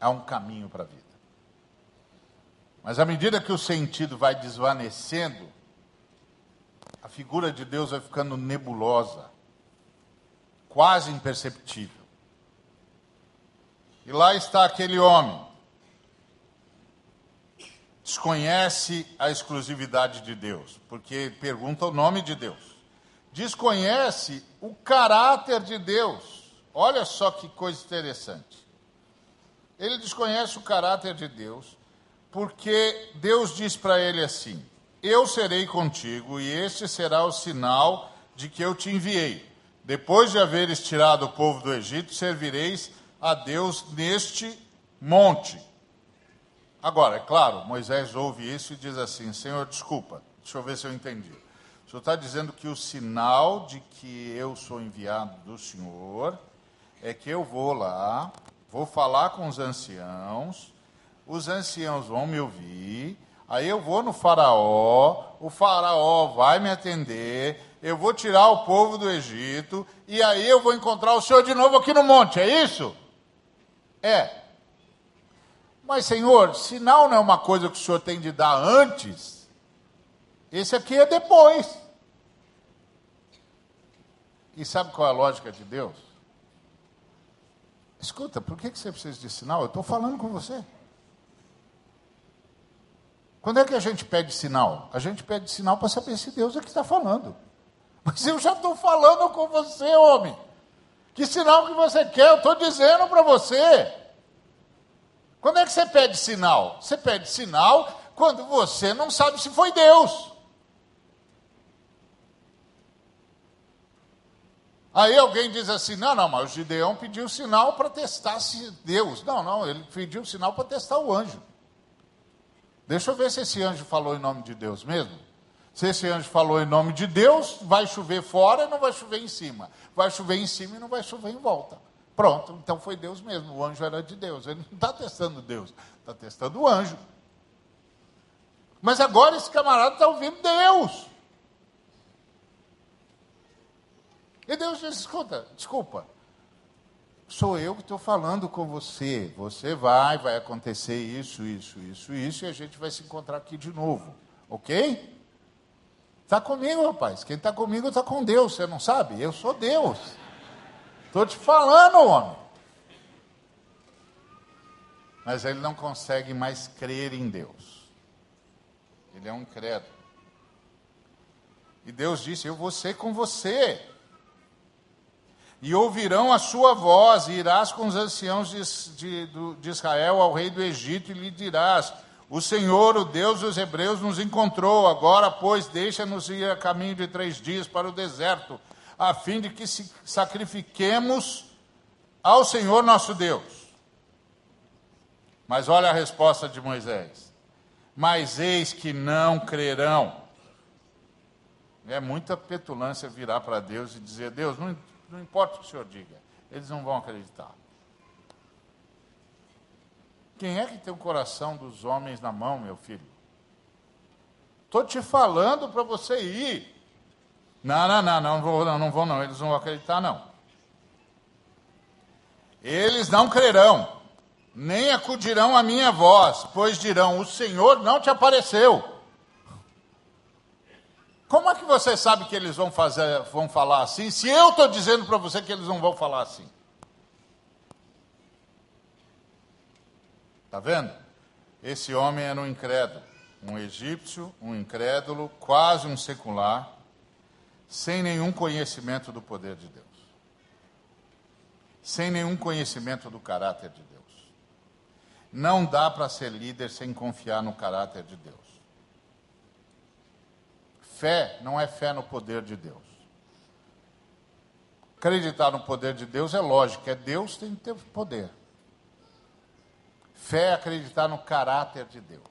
Há um caminho para a vida. Mas à medida que o sentido vai desvanecendo, a figura de Deus vai ficando nebulosa, quase imperceptível. E lá está aquele homem, desconhece a exclusividade de Deus, porque pergunta o nome de Deus. Desconhece o caráter de Deus. Olha só que coisa interessante. Ele desconhece o caráter de Deus porque Deus diz para ele assim: Eu serei contigo, e este será o sinal de que eu te enviei. Depois de haveres tirado o povo do Egito, servireis a Deus neste monte. Agora, é claro, Moisés ouve isso e diz assim: Senhor, desculpa, deixa eu ver se eu entendi. O senhor está dizendo que o sinal de que eu sou enviado do Senhor é que eu vou lá, vou falar com os anciãos, os anciãos vão me ouvir, aí eu vou no Faraó, o Faraó vai me atender, eu vou tirar o povo do Egito, e aí eu vou encontrar o Senhor de novo aqui no monte, é isso? É. Mas, Senhor, sinal não é uma coisa que o Senhor tem de dar antes, esse aqui é depois. E sabe qual é a lógica de Deus? Escuta, por que você precisa de sinal? Eu estou falando com você. Quando é que a gente pede sinal? A gente pede sinal para saber se Deus é que está falando. Mas eu já estou falando com você, homem. Que sinal que você quer? Eu estou dizendo para você. Quando é que você pede sinal? Você pede sinal quando você não sabe se foi Deus. Aí alguém diz assim: não, não, mas o Gideão pediu sinal para testar se Deus. Não, não, ele pediu sinal para testar o anjo. Deixa eu ver se esse anjo falou em nome de Deus mesmo. Se esse anjo falou em nome de Deus, vai chover fora e não vai chover em cima. Vai chover em cima e não vai chover em volta. Pronto, então foi Deus mesmo. O anjo era de Deus. Ele não está testando Deus, está testando o anjo. Mas agora esse camarada está ouvindo Deus. E Deus diz: escuta, desculpa, sou eu que estou falando com você. Você vai, vai acontecer isso, isso, isso, isso, e a gente vai se encontrar aqui de novo. Ok? Está comigo, rapaz. Quem está comigo está com Deus. Você não sabe? Eu sou Deus. Estou te falando, homem. Mas ele não consegue mais crer em Deus. Ele é um credo. E Deus disse: Eu vou ser com você e ouvirão a sua voz, e irás com os anciãos de, de, de, Israel ao rei do Egito, e lhe dirás: O Senhor, o Deus dos Hebreus, nos encontrou. Agora, pois, deixa-nos ir a caminho de três dias para o deserto, a fim de que sacrifiquemos ao Senhor nosso Deus. Mas olha a resposta de Moisés: Mas eis que não crerão. É muita petulância virar para Deus e dizer: Deus, não, não importa o que o Senhor diga, eles não vão acreditar. Quem é que tem o coração dos homens na mão, meu filho? Estou te falando para você ir. Não, não, não, não vou, não, não vou não, eles não vão acreditar não. Eles não crerão, nem acudirão à minha voz, pois dirão: O Senhor não te apareceu. Como é que você sabe que eles vão fazer, vão falar assim, se eu estou dizendo para você que eles não vão falar assim? Está vendo? Esse homem era um incrédulo, um egípcio, um incrédulo, quase um secular, sem nenhum conhecimento do poder de Deus, sem nenhum conhecimento do caráter de Deus. Não dá para ser líder sem confiar no caráter de Deus. Fé não é fé no poder de Deus. Acreditar no poder de Deus é lógico, é Deus tem que ter poder. Fé é acreditar no caráter de Deus.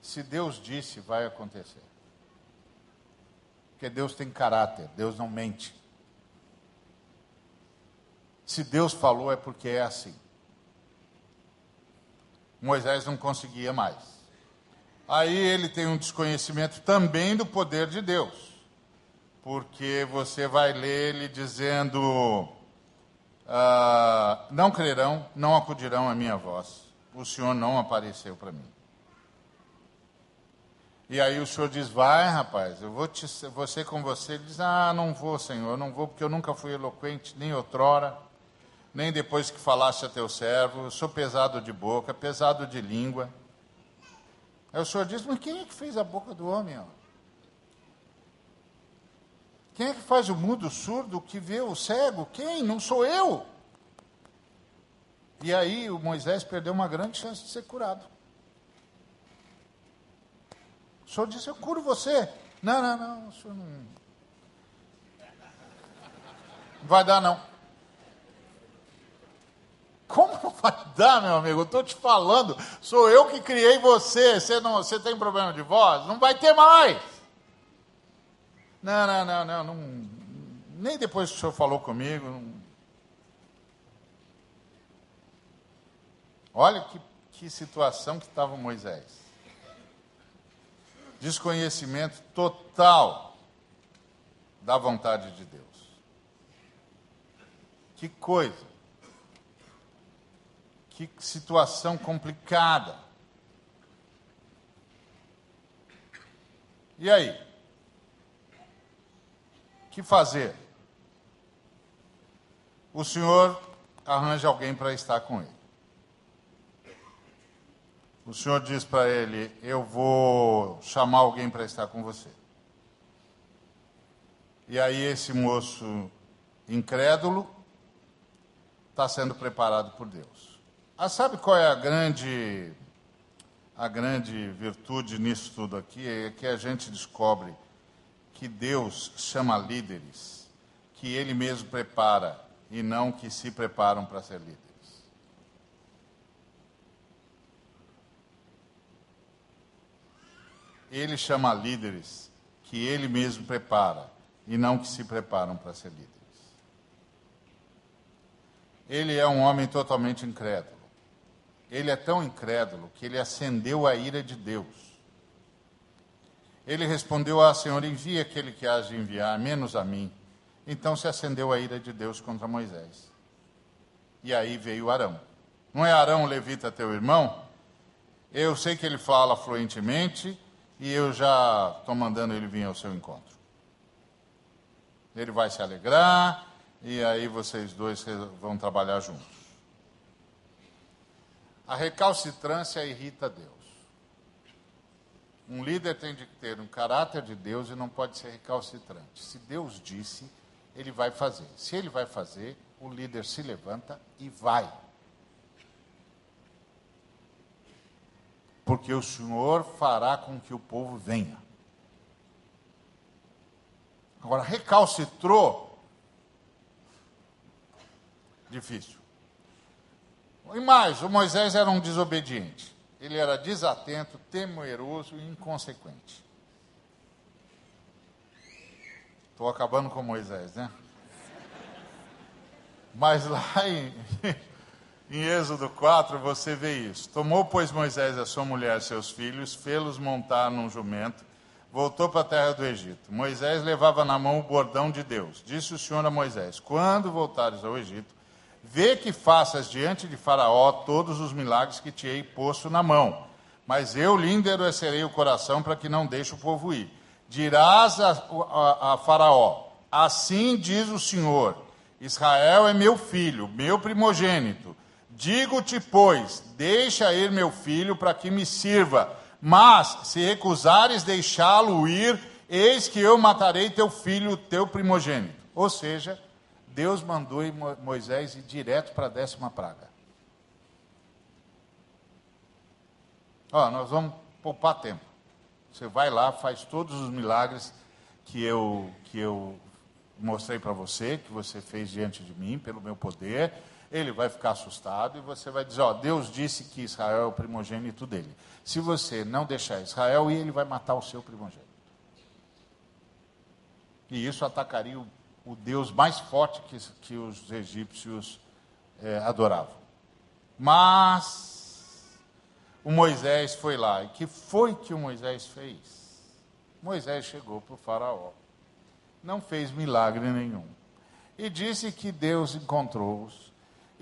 Se Deus disse, vai acontecer. Porque Deus tem caráter, Deus não mente. Se Deus falou, é porque é assim. Moisés não conseguia mais. Aí ele tem um desconhecimento também do poder de Deus. Porque você vai ler ele dizendo: ah, Não crerão, não acudirão à minha voz o senhor não apareceu para mim. E aí o senhor diz, vai rapaz, eu vou te, você com você. Ele diz, ah, não vou, senhor, não vou, porque eu nunca fui eloquente, nem outrora, nem depois que falasse a teu servo, eu sou pesado de boca, pesado de língua. Aí o senhor diz, mas quem é que fez a boca do homem? Ó? Quem é que faz o mudo surdo, que vê o cego? Quem? Não sou eu. E aí o Moisés perdeu uma grande chance de ser curado. O senhor disse: Eu curo você. Não, não, não, o senhor não. Não vai dar, não. Como não vai dar, meu amigo? Eu estou te falando, sou eu que criei você. Você, não, você tem problema de voz? Não vai ter mais. Não, não, não, não. não nem depois que o senhor falou comigo, não, Olha que, que situação que estava Moisés. Desconhecimento total da vontade de Deus. Que coisa. Que situação complicada. E aí? O que fazer? O Senhor arranja alguém para estar com ele. O senhor diz para ele: Eu vou chamar alguém para estar com você. E aí, esse moço incrédulo está sendo preparado por Deus. Ah, sabe qual é a grande, a grande virtude nisso tudo aqui? É que a gente descobre que Deus chama líderes que Ele mesmo prepara e não que se preparam para ser líderes. Ele chama líderes que ele mesmo prepara e não que se preparam para ser líderes. Ele é um homem totalmente incrédulo. Ele é tão incrédulo que ele acendeu a ira de Deus. Ele respondeu a Senhor: envia aquele que há de enviar, menos a mim. Então se acendeu a ira de Deus contra Moisés. E aí veio Arão. Não é Arão levita teu irmão? Eu sei que ele fala fluentemente, e eu já estou mandando ele vir ao seu encontro. Ele vai se alegrar e aí vocês dois vão trabalhar juntos. A recalcitrância irrita Deus. Um líder tem de ter um caráter de Deus e não pode ser recalcitrante. Se Deus disse, ele vai fazer. Se ele vai fazer, o líder se levanta e vai. Porque o Senhor fará com que o povo venha. Agora, recalcitrou, difícil. E mais, o Moisés era um desobediente. Ele era desatento, temeroso e inconsequente. Estou acabando com Moisés, né? Mas lá em, em Êxodo 4 você vê isso. Tomou, pois, Moisés a sua mulher e seus filhos, fê-los montar num jumento, voltou para a terra do Egito. Moisés levava na mão o bordão de Deus. Disse o Senhor a Moisés: Quando voltares ao Egito, vê que faças diante de Faraó todos os milagres que te hei posto na mão. Mas eu lhe endurecerei o coração para que não deixe o povo ir. Dirás a, a, a Faraó: Assim diz o Senhor Israel é meu filho, meu primogênito. Digo-te, pois, deixa ir meu filho para que me sirva. Mas, se recusares deixá-lo ir, eis que eu matarei teu filho, teu primogênito. Ou seja, Deus mandou Moisés ir direto para a décima praga. Ó, nós vamos poupar tempo. Você vai lá, faz todos os milagres que eu, que eu mostrei para você, que você fez diante de mim, pelo meu poder, ele vai ficar assustado e você vai dizer: Ó, Deus disse que Israel é o primogênito dele. Se você não deixar Israel ele vai matar o seu primogênito. E isso atacaria o, o Deus mais forte que, que os egípcios é, adoravam. Mas o Moisés foi lá. E que foi que o Moisés fez? Moisés chegou para o faraó não fez milagre nenhum. E disse que Deus encontrou-os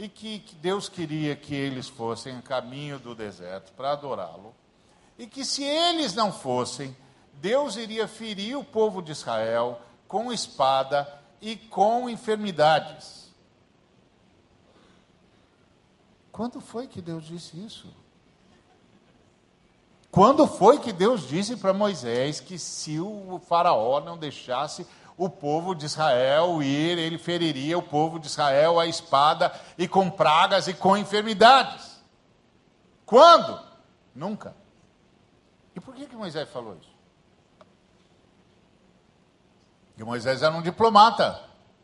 e que, Deus queria que eles fossem a caminho do deserto para adorá-lo. E que se eles não fossem, Deus iria ferir o povo de Israel com espada e com enfermidades. Quando foi que Deus disse isso? Quando foi que Deus disse para Moisés que se o faraó não deixasse o povo de Israel ir, ele feriria o povo de Israel a espada e com pragas e com enfermidades. Quando? Nunca. E por que, que Moisés falou isso? Porque Moisés era um diplomata,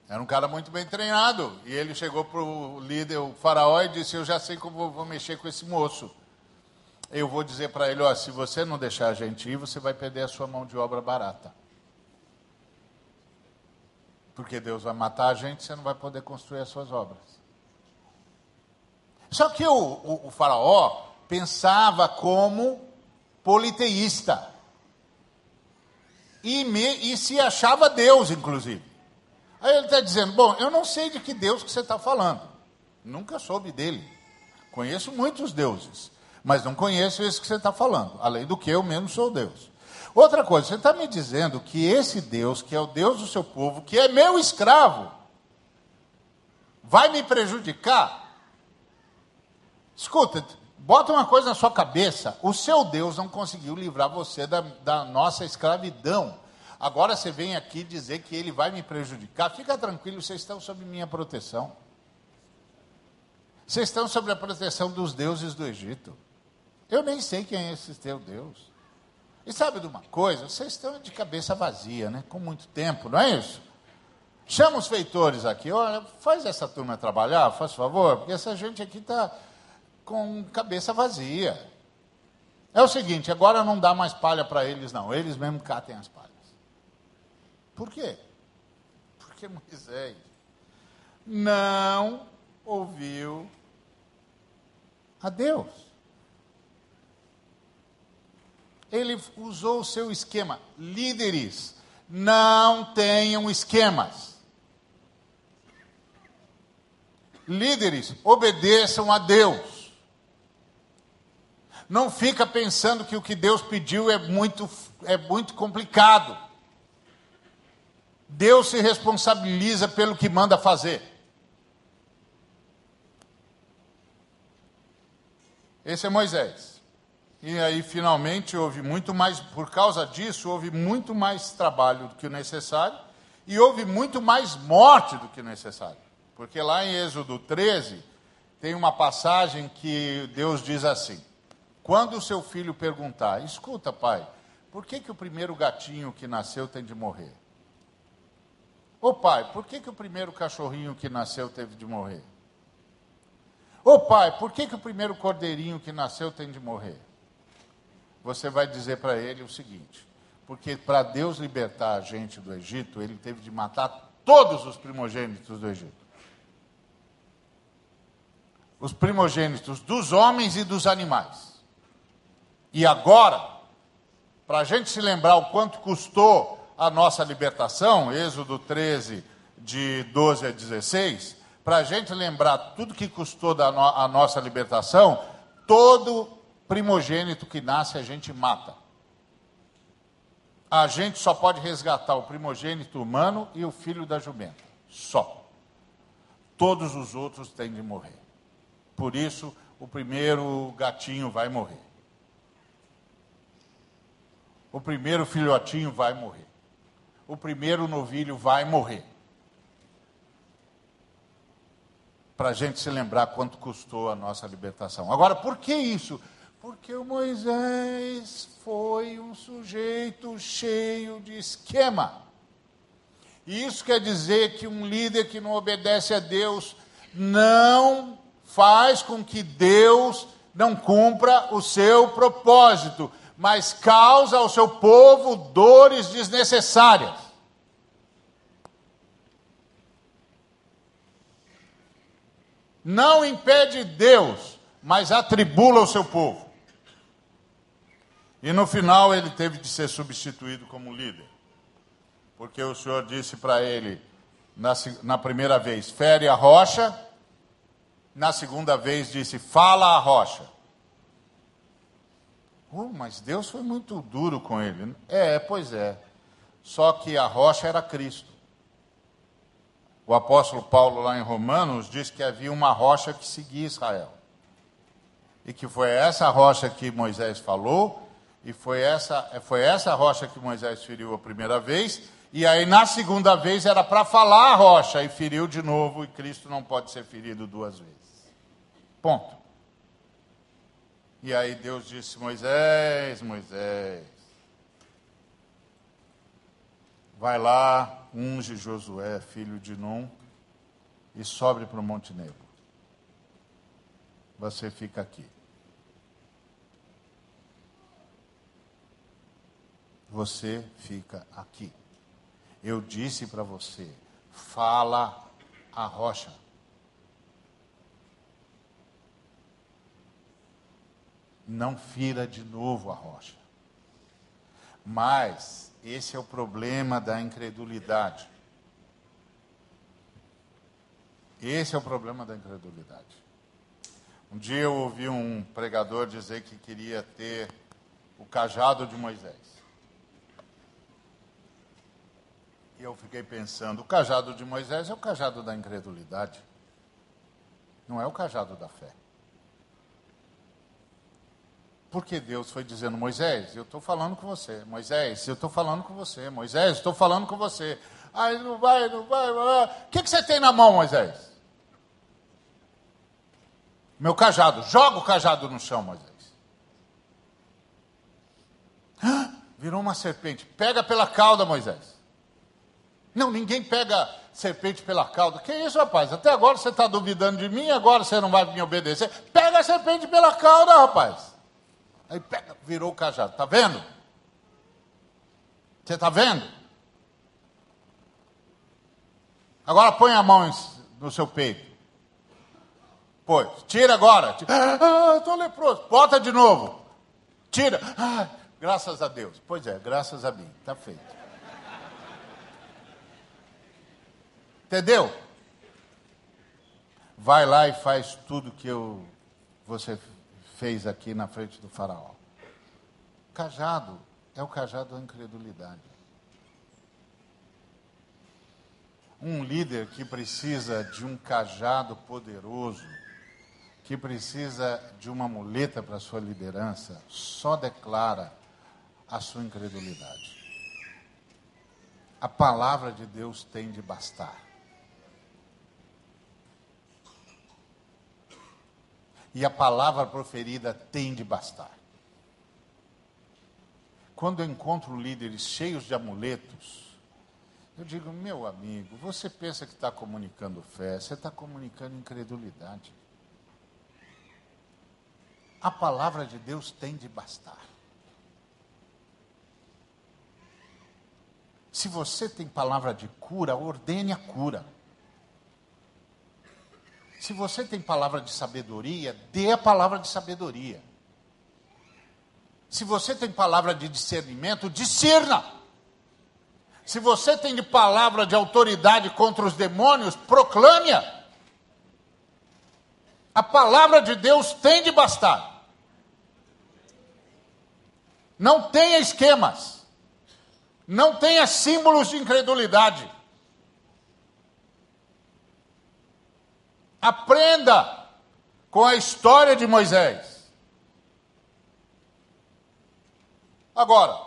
era um cara muito bem treinado. E ele chegou para o líder, o faraó, e disse: Eu já sei como vou mexer com esse moço. Eu vou dizer para ele: ó, se você não deixar a gente ir, você vai perder a sua mão de obra barata. Porque Deus vai matar a gente, você não vai poder construir as suas obras. Só que o, o, o faraó pensava como politeísta. E, me, e se achava Deus, inclusive. Aí ele está dizendo: Bom, eu não sei de que Deus que você está falando. Nunca soube dele. Conheço muitos deuses, mas não conheço esse que você está falando. Além do que eu mesmo sou Deus. Outra coisa, você está me dizendo que esse Deus, que é o Deus do seu povo, que é meu escravo, vai me prejudicar? Escuta, bota uma coisa na sua cabeça: o seu Deus não conseguiu livrar você da, da nossa escravidão. Agora você vem aqui dizer que ele vai me prejudicar. Fica tranquilo, vocês estão sob minha proteção. Vocês estão sob a proteção dos deuses do Egito. Eu nem sei quem é esse teu Deus. E sabe de uma coisa? Vocês estão de cabeça vazia, né? Com muito tempo, não é isso? Chama os feitores aqui, olha, faz essa turma trabalhar, faz favor, porque essa gente aqui está com cabeça vazia. É o seguinte, agora não dá mais palha para eles, não. Eles mesmo catem as palhas. Por quê? Porque Moisés não ouviu a Deus ele usou o seu esquema. Líderes, não tenham esquemas. Líderes, obedeçam a Deus. Não fica pensando que o que Deus pediu é muito, é muito complicado. Deus se responsabiliza pelo que manda fazer. Esse é Moisés. E aí, finalmente, houve muito mais, por causa disso, houve muito mais trabalho do que o necessário e houve muito mais morte do que o necessário. Porque lá em Êxodo 13, tem uma passagem que Deus diz assim: Quando o seu filho perguntar: Escuta, pai, por que, que o primeiro gatinho que nasceu tem de morrer? Ô pai, por que, que o primeiro cachorrinho que nasceu teve de morrer? Ô pai, por que, que o primeiro cordeirinho que nasceu tem de morrer? Você vai dizer para ele o seguinte: porque para Deus libertar a gente do Egito, ele teve de matar todos os primogênitos do Egito. Os primogênitos dos homens e dos animais. E agora, para a gente se lembrar o quanto custou a nossa libertação, Êxodo 13, de 12 a 16, para a gente lembrar tudo que custou da no, a nossa libertação, todo primogênito que nasce a gente mata. A gente só pode resgatar o primogênito humano e o filho da jumenta. Só. Todos os outros têm de morrer. Por isso, o primeiro gatinho vai morrer. O primeiro filhotinho vai morrer. O primeiro novilho vai morrer. Para a gente se lembrar quanto custou a nossa libertação. Agora, por que isso? Porque o Moisés foi um sujeito cheio de esquema. E isso quer dizer que um líder que não obedece a Deus não faz com que Deus não cumpra o seu propósito mas causa ao seu povo dores desnecessárias. Não impede Deus, mas atribula o seu povo. E no final ele teve de ser substituído como líder. Porque o Senhor disse para ele, na, na primeira vez, fere a rocha, na segunda vez disse, fala a rocha. Oh, mas Deus foi muito duro com ele. É, pois é. Só que a rocha era Cristo. O apóstolo Paulo, lá em Romanos, diz que havia uma rocha que seguia Israel. E que foi essa rocha que Moisés falou, e foi essa, foi essa rocha que Moisés feriu a primeira vez, e aí na segunda vez era para falar a rocha, e feriu de novo, e Cristo não pode ser ferido duas vezes. Ponto. E aí Deus disse: Moisés, Moisés, vai lá, unge Josué, filho de Num, e sobe para o Monte Negro. Você fica aqui. Você fica aqui. Eu disse para você: fala a rocha. não fira de novo a rocha. Mas esse é o problema da incredulidade. Esse é o problema da incredulidade. Um dia eu ouvi um pregador dizer que queria ter o cajado de Moisés. E eu fiquei pensando: o cajado de Moisés é o cajado da incredulidade, não é o cajado da fé. Porque Deus foi dizendo, Moisés, eu estou falando com você. Moisés, eu estou falando com você. Moisés, estou falando com você. Ai, não vai, não vai. O que, que você tem na mão, Moisés? Meu cajado. Joga o cajado no chão, Moisés. virou uma serpente. Pega pela cauda, Moisés. Não, ninguém pega serpente pela cauda. Que isso, rapaz? Até agora você está duvidando de mim, agora você não vai me obedecer. Pega a serpente pela cauda, rapaz. Aí pega, virou o cajado. Está vendo? Você está vendo? Agora põe a mão no seu peito. Pois, tira agora. Ah, estou leproso. Bota de novo. Tira. Ah, graças a Deus. Pois é, graças a mim. Está feito. Entendeu? Vai lá e faz tudo que eu, você fez aqui na frente do faraó. Cajado é o cajado da incredulidade. Um líder que precisa de um cajado poderoso, que precisa de uma muleta para sua liderança, só declara a sua incredulidade. A palavra de Deus tem de bastar. E a palavra proferida tem de bastar. quando eu encontro líderes cheios de amuletos, eu digo, meu amigo, você pensa que está comunicando fé, você está comunicando incredulidade. A palavra de Deus tem de bastar. Se você tem palavra de cura, ordene a cura. Se você tem palavra de sabedoria, dê a palavra de sabedoria. Se você tem palavra de discernimento, discerna. Se você tem de palavra de autoridade contra os demônios, proclame-a. A palavra de Deus tem de bastar. Não tenha esquemas. Não tenha símbolos de incredulidade. Aprenda com a história de Moisés. Agora,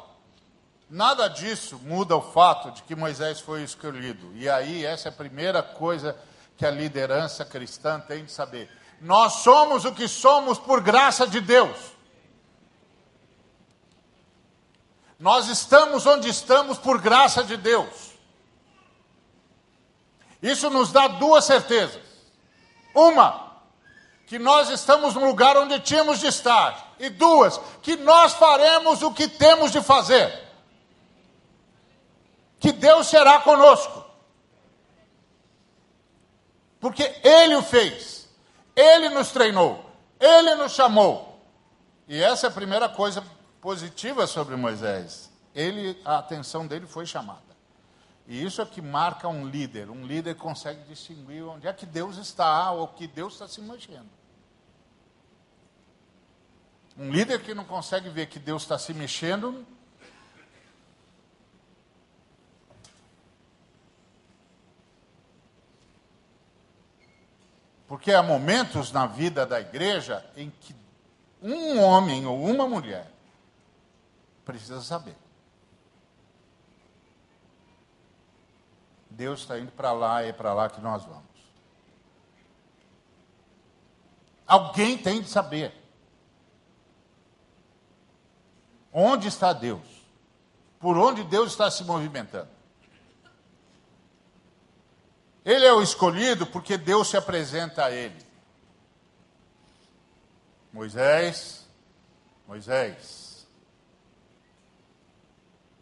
nada disso muda o fato de que Moisés foi escolhido. E aí, essa é a primeira coisa que a liderança cristã tem de saber. Nós somos o que somos por graça de Deus. Nós estamos onde estamos por graça de Deus. Isso nos dá duas certezas. Uma, que nós estamos no lugar onde tínhamos de estar. E duas, que nós faremos o que temos de fazer. Que Deus será conosco. Porque Ele o fez. Ele nos treinou. Ele nos chamou. E essa é a primeira coisa positiva sobre Moisés. Ele, a atenção dele foi chamada. E isso é que marca um líder. Um líder consegue distinguir onde é que Deus está ou que Deus está se mexendo. Um líder que não consegue ver que Deus está se mexendo. Porque há momentos na vida da igreja em que um homem ou uma mulher precisa saber. Deus está indo para lá é para lá que nós vamos. Alguém tem de saber. Onde está Deus? Por onde Deus está se movimentando? Ele é o escolhido porque Deus se apresenta a ele. Moisés, Moisés,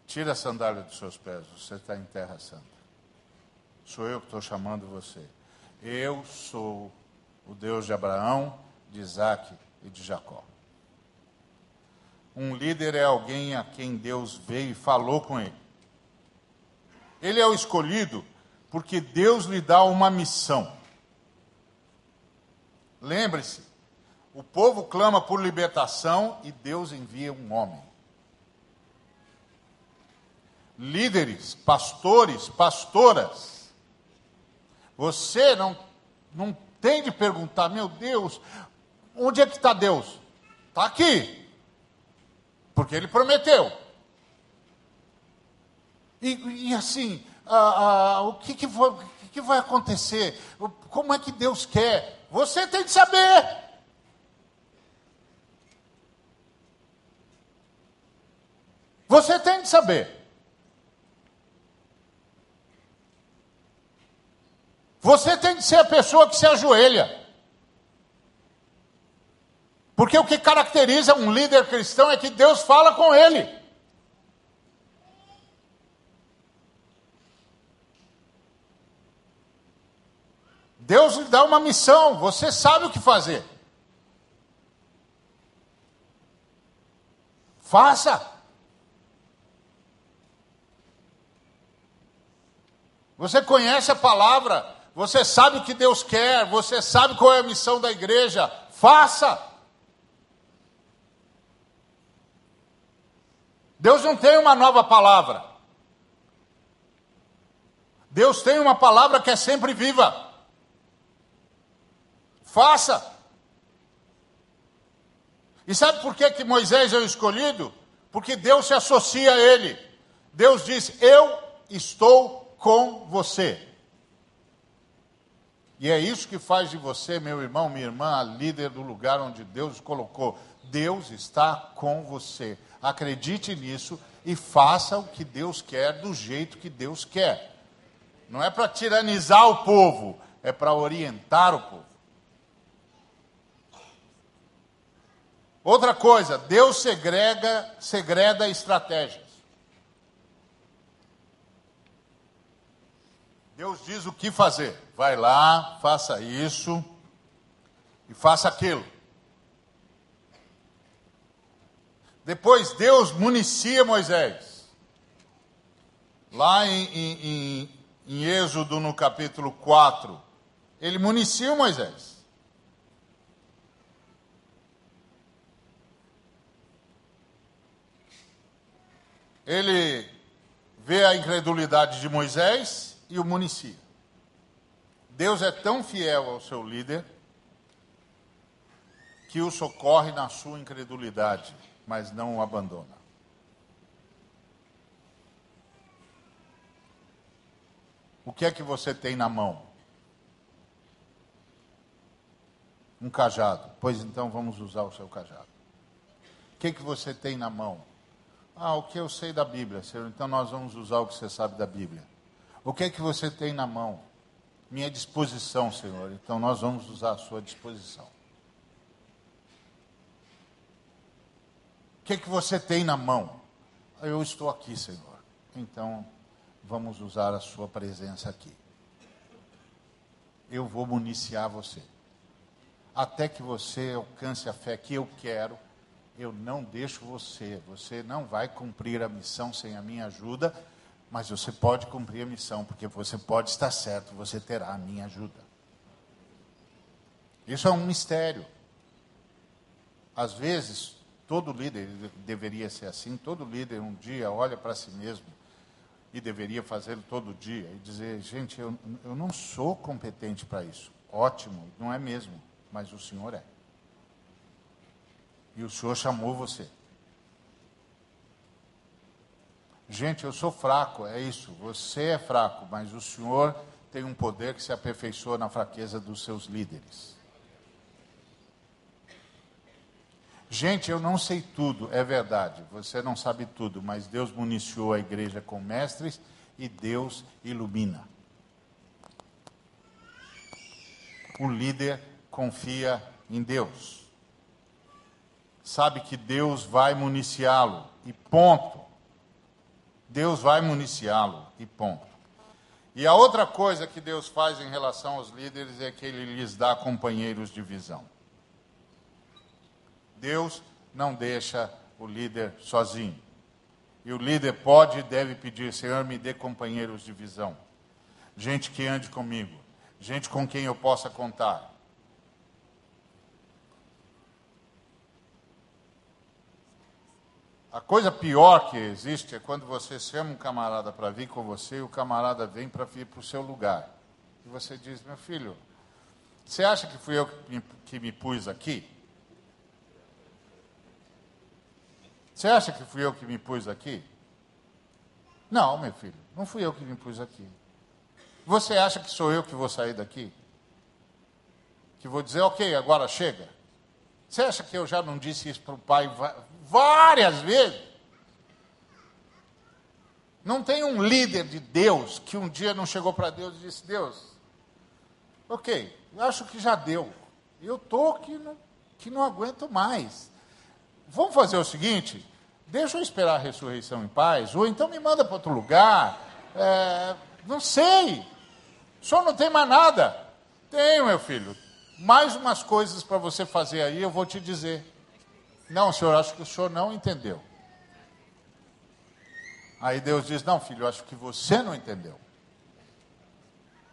tira a sandália dos seus pés, você está em terra santa. Sou eu que estou chamando você. Eu sou o Deus de Abraão, de Isaac e de Jacó. Um líder é alguém a quem Deus veio e falou com ele. Ele é o escolhido porque Deus lhe dá uma missão. Lembre-se, o povo clama por libertação e Deus envia um homem. Líderes, pastores, pastoras, você não, não tem de perguntar, meu Deus, onde é que está Deus? Está aqui. Porque ele prometeu. E, e assim, ah, ah, o que, que, vai, que, que vai acontecer? Como é que Deus quer? Você tem de saber. Você tem de saber. Você tem de ser a pessoa que se ajoelha. Porque o que caracteriza um líder cristão é que Deus fala com ele. Deus lhe dá uma missão, você sabe o que fazer. Faça. Você conhece a palavra, você sabe o que Deus quer, você sabe qual é a missão da igreja. Faça. Deus não tem uma nova palavra. Deus tem uma palavra que é sempre viva. Faça. E sabe por que, que Moisés é o escolhido? Porque Deus se associa a ele. Deus diz: Eu estou com você. E é isso que faz de você, meu irmão, minha irmã, a líder do lugar onde Deus colocou. Deus está com você. Acredite nisso e faça o que Deus quer do jeito que Deus quer. Não é para tiranizar o povo, é para orientar o povo. Outra coisa, Deus segrega, segreda estratégias. Deus diz o que fazer. Vai lá, faça isso e faça aquilo. Depois Deus municia Moisés. Lá em, em, em, em Êxodo, no capítulo 4, ele municia Moisés. Ele vê a incredulidade de Moisés e o municia. Deus é tão fiel ao seu líder que o socorre na sua incredulidade, mas não o abandona. O que é que você tem na mão? Um cajado. Pois então vamos usar o seu cajado. O que é que você tem na mão? Ah, o que eu sei da Bíblia, Senhor. Então nós vamos usar o que você sabe da Bíblia. O que é que você tem na mão? Minha disposição, Senhor. Então nós vamos usar a sua disposição. O que é que você tem na mão? Eu estou aqui, Senhor. Então vamos usar a sua presença aqui. Eu vou municiar você. Até que você alcance a fé que eu quero eu não deixo você, você não vai cumprir a missão sem a minha ajuda, mas você pode cumprir a missão, porque você pode estar certo, você terá a minha ajuda. Isso é um mistério. Às vezes, todo líder deveria ser assim, todo líder um dia olha para si mesmo e deveria fazê-lo todo dia e dizer: gente, eu, eu não sou competente para isso. Ótimo, não é mesmo, mas o Senhor é. E o Senhor chamou você. Gente, eu sou fraco, é isso. Você é fraco, mas o Senhor tem um poder que se aperfeiçoa na fraqueza dos seus líderes. Gente, eu não sei tudo, é verdade. Você não sabe tudo, mas Deus municiou a igreja com mestres e Deus ilumina. O líder confia em Deus sabe que Deus vai municiá-lo, e ponto. Deus vai municiá-lo, e ponto. E a outra coisa que Deus faz em relação aos líderes é que ele lhes dá companheiros de visão. Deus não deixa o líder sozinho. E o líder pode e deve pedir: Senhor, me dê companheiros de visão. Gente que ande comigo. Gente com quem eu possa contar. A coisa pior que existe é quando você chama um camarada para vir com você e o camarada vem para vir para o seu lugar. E você diz: Meu filho, você acha que fui eu que me, que me pus aqui? Você acha que fui eu que me pus aqui? Não, meu filho, não fui eu que me pus aqui. Você acha que sou eu que vou sair daqui? Que vou dizer, ok, agora chega? Você acha que eu já não disse isso para o pai várias vezes. Não tem um líder de Deus que um dia não chegou para Deus e disse: Deus, ok, acho que já deu. Eu estou que não, que não aguento mais. Vamos fazer o seguinte: deixa eu esperar a ressurreição em paz, ou então me manda para outro lugar. É, não sei. Senhor não tem mais nada. Tenho, meu filho. Mais umas coisas para você fazer aí, eu vou te dizer. Não, senhor, acho que o senhor não entendeu. Aí Deus diz: Não, filho, acho que você não entendeu.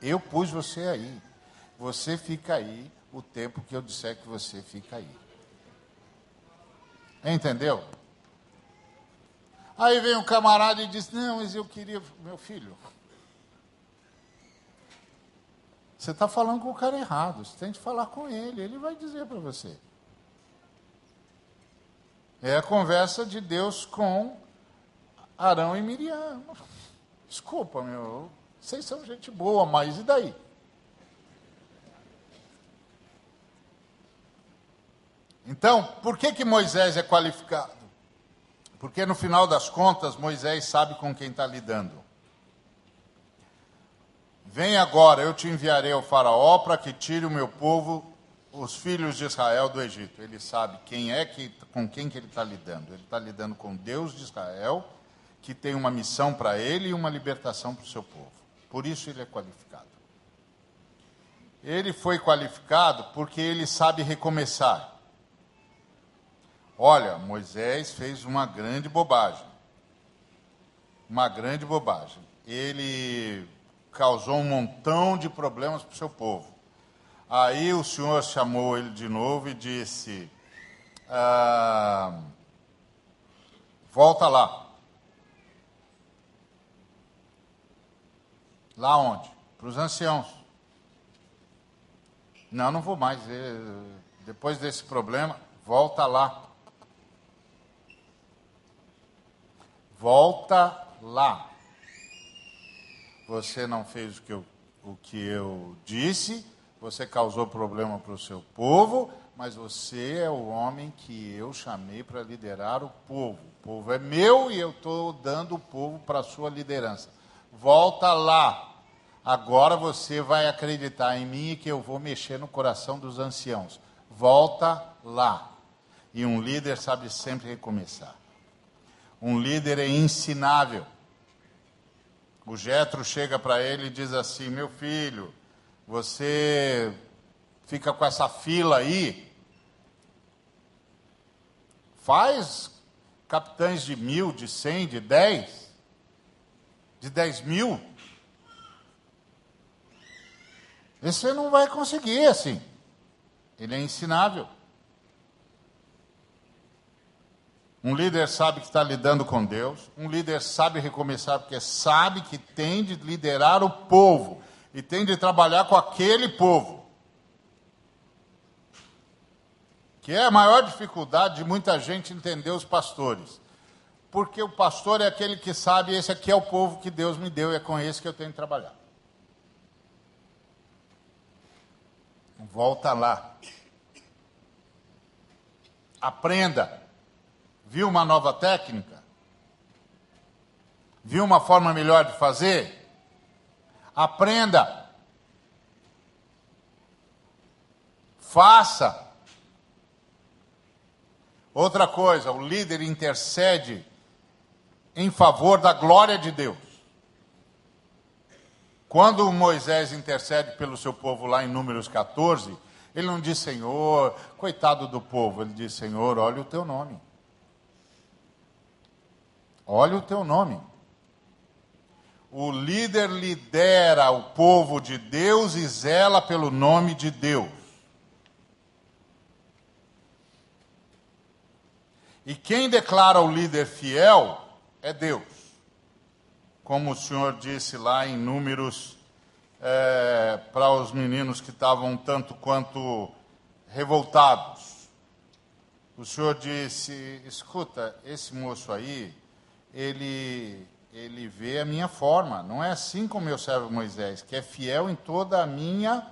Eu pus você aí. Você fica aí o tempo que eu disser que você fica aí. Entendeu? Aí vem um camarada e diz: Não, mas eu queria, meu filho. Você está falando com o cara errado. Você tem que falar com ele. Ele vai dizer para você. É a conversa de Deus com Arão e Miriam. Desculpa, meu, vocês são gente boa, mas e daí? Então, por que, que Moisés é qualificado? Porque no final das contas, Moisés sabe com quem está lidando. Vem agora, eu te enviarei ao Faraó para que tire o meu povo, os filhos de Israel, do Egito. Ele sabe quem é que, com quem que ele está lidando. Ele está lidando com Deus de Israel, que tem uma missão para ele e uma libertação para o seu povo. Por isso ele é qualificado. Ele foi qualificado porque ele sabe recomeçar. Olha, Moisés fez uma grande bobagem. Uma grande bobagem. Ele causou um montão de problemas para o seu povo. Aí o Senhor chamou ele de novo e disse: ah, Volta lá. Lá onde? Para os anciãos. Não, não vou mais. Depois desse problema, volta lá. Volta lá. Você não fez o que eu, o que eu disse, você causou problema para o seu povo, mas você é o homem que eu chamei para liderar o povo. O povo é meu e eu estou dando o povo para a sua liderança. Volta lá. Agora você vai acreditar em mim e que eu vou mexer no coração dos anciãos. Volta lá. E um líder sabe sempre recomeçar. Um líder é ensinável. O Jetro chega para ele e diz assim: "Meu filho, você fica com essa fila aí, faz capitães de mil, de cem, de dez, de dez mil. Você não vai conseguir assim. Ele é ensinável. Um líder sabe que está lidando com Deus. Um líder sabe recomeçar porque sabe que tem de liderar o povo e tem de trabalhar com aquele povo. Que é a maior dificuldade de muita gente entender os pastores. Porque o pastor é aquele que sabe, esse aqui é o povo que Deus me deu e é com esse que eu tenho que trabalhar. Volta lá. Aprenda. Viu uma nova técnica? Viu uma forma melhor de fazer? Aprenda. Faça. Outra coisa, o líder intercede em favor da glória de Deus. Quando Moisés intercede pelo seu povo lá em Números 14, ele não diz Senhor, coitado do povo, ele diz Senhor, olha o teu nome. Olha o teu nome. O líder lidera o povo de Deus e zela pelo nome de Deus. E quem declara o líder fiel é Deus. Como o Senhor disse lá em Números, é, para os meninos que estavam tanto quanto revoltados. O Senhor disse: escuta, esse moço aí, ele, ele vê a minha forma. Não é assim como meu servo Moisés, que é fiel em toda a minha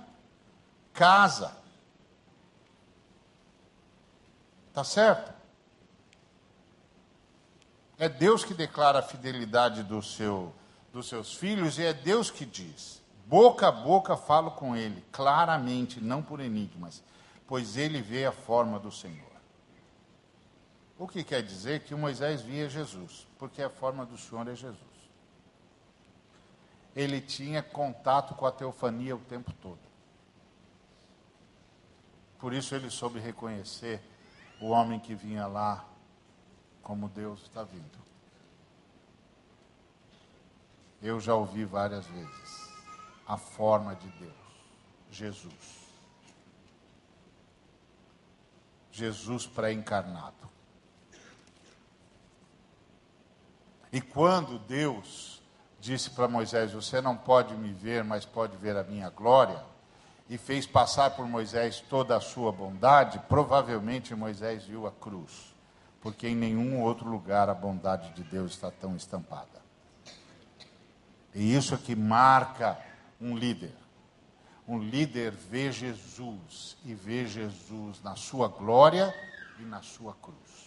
casa. Tá certo? É Deus que declara a fidelidade do seu, dos seus filhos e é Deus que diz. Boca a boca falo com ele, claramente, não por enigmas, pois ele vê a forma do Senhor. O que quer dizer que Moisés via Jesus, porque a forma do Senhor é Jesus. Ele tinha contato com a teofania o tempo todo. Por isso ele soube reconhecer o homem que vinha lá como Deus está vindo. Eu já ouvi várias vezes a forma de Deus, Jesus. Jesus pré-encarnado. E quando Deus disse para Moisés: Você não pode me ver, mas pode ver a minha glória, e fez passar por Moisés toda a sua bondade, provavelmente Moisés viu a cruz, porque em nenhum outro lugar a bondade de Deus está tão estampada. E isso é que marca um líder. Um líder vê Jesus e vê Jesus na sua glória e na sua cruz.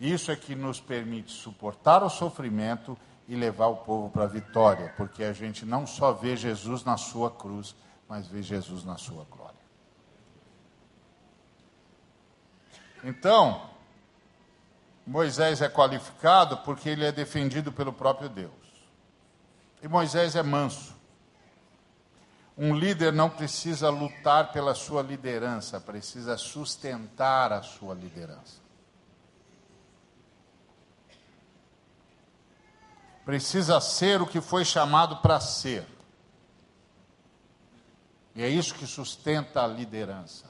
Isso é que nos permite suportar o sofrimento e levar o povo para a vitória, porque a gente não só vê Jesus na sua cruz, mas vê Jesus na sua glória. Então, Moisés é qualificado porque ele é defendido pelo próprio Deus. E Moisés é manso. Um líder não precisa lutar pela sua liderança, precisa sustentar a sua liderança. Precisa ser o que foi chamado para ser. E é isso que sustenta a liderança.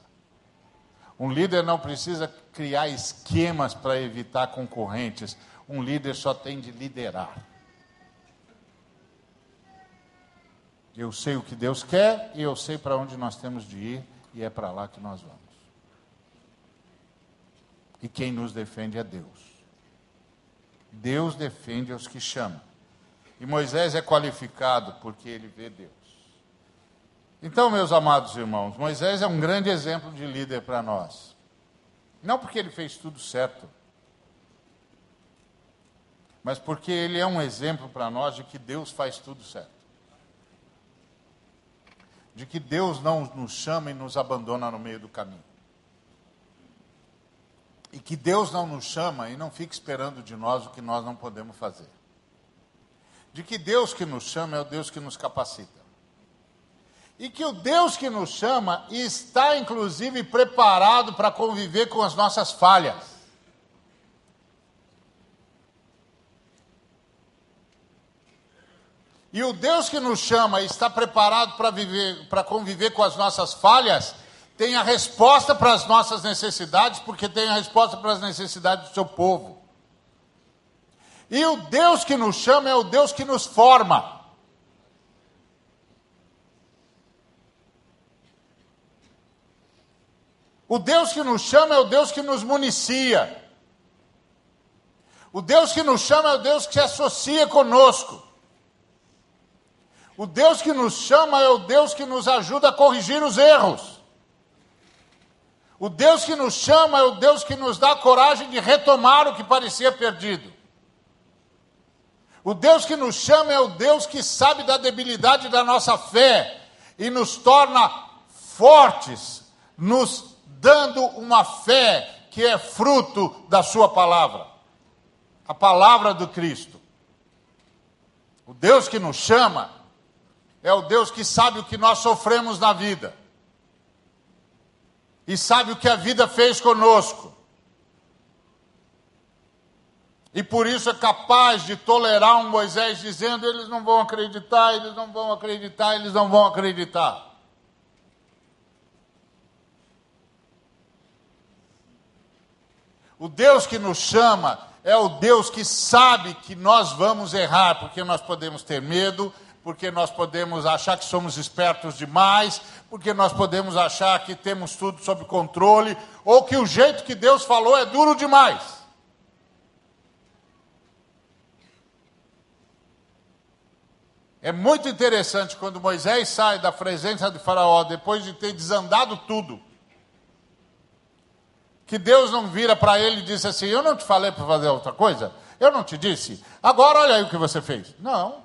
Um líder não precisa criar esquemas para evitar concorrentes. Um líder só tem de liderar. Eu sei o que Deus quer e eu sei para onde nós temos de ir e é para lá que nós vamos. E quem nos defende é Deus. Deus defende os que chamam. E Moisés é qualificado porque ele vê Deus. Então, meus amados irmãos, Moisés é um grande exemplo de líder para nós. Não porque ele fez tudo certo, mas porque ele é um exemplo para nós de que Deus faz tudo certo. De que Deus não nos chama e nos abandona no meio do caminho. E que Deus não nos chama e não fica esperando de nós o que nós não podemos fazer. De que Deus que nos chama é o Deus que nos capacita. E que o Deus que nos chama está, inclusive, preparado para conviver com as nossas falhas. E o Deus que nos chama está preparado para viver, para conviver com as nossas falhas, tem a resposta para as nossas necessidades, porque tem a resposta para as necessidades do seu povo. E o Deus que nos chama é o Deus que nos forma. O Deus que nos chama é o Deus que nos municia. O Deus que nos chama é o Deus que se associa conosco. O Deus que nos chama é o Deus que nos ajuda a corrigir os erros. O Deus que nos chama é o Deus que nos dá coragem de retomar o que parecia perdido. O Deus que nos chama é o Deus que sabe da debilidade da nossa fé e nos torna fortes, nos dando uma fé que é fruto da Sua palavra a palavra do Cristo. O Deus que nos chama é o Deus que sabe o que nós sofremos na vida e sabe o que a vida fez conosco. E por isso é capaz de tolerar um Moisés dizendo: eles não vão acreditar, eles não vão acreditar, eles não vão acreditar. O Deus que nos chama é o Deus que sabe que nós vamos errar, porque nós podemos ter medo, porque nós podemos achar que somos espertos demais, porque nós podemos achar que temos tudo sob controle, ou que o jeito que Deus falou é duro demais. É muito interessante quando Moisés sai da presença de Faraó, depois de ter desandado tudo que Deus não vira para ele e diz assim: Eu não te falei para fazer outra coisa? Eu não te disse? Agora olha aí o que você fez. Não.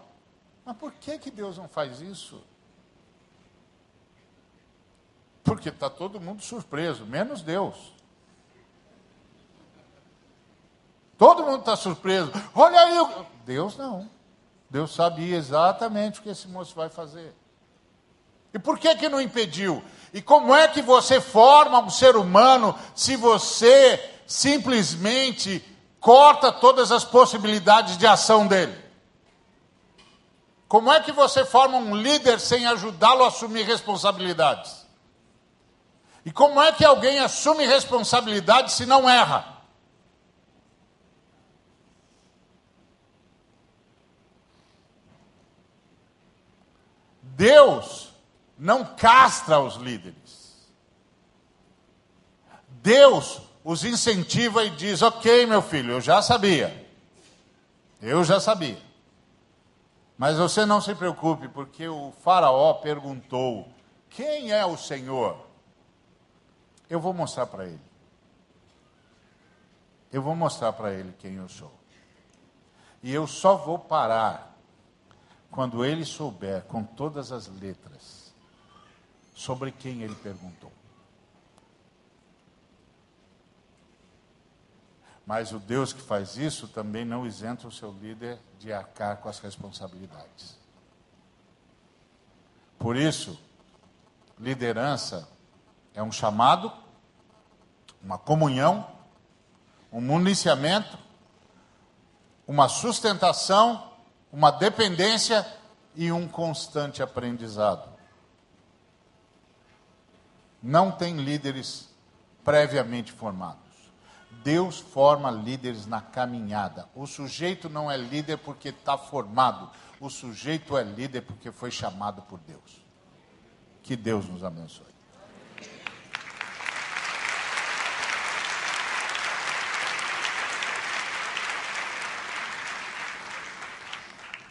Mas por que, que Deus não faz isso? Porque está todo mundo surpreso, menos Deus. Todo mundo está surpreso. Olha aí. Deus não. Deus sabia exatamente o que esse moço vai fazer. E por que que não impediu? E como é que você forma um ser humano se você simplesmente corta todas as possibilidades de ação dele? Como é que você forma um líder sem ajudá-lo a assumir responsabilidades? E como é que alguém assume responsabilidade se não erra? Deus não castra os líderes. Deus os incentiva e diz: Ok, meu filho, eu já sabia. Eu já sabia. Mas você não se preocupe, porque o Faraó perguntou: Quem é o Senhor? Eu vou mostrar para ele. eu vou mostrar para ele quem eu sou. E eu só vou parar quando ele souber com todas as letras sobre quem ele perguntou. Mas o Deus que faz isso também não isenta o seu líder de arcar com as responsabilidades. Por isso, liderança é um chamado, uma comunhão, um municiamento, uma sustentação, uma dependência e um constante aprendizado. Não tem líderes previamente formados. Deus forma líderes na caminhada. O sujeito não é líder porque está formado. O sujeito é líder porque foi chamado por Deus. Que Deus nos abençoe.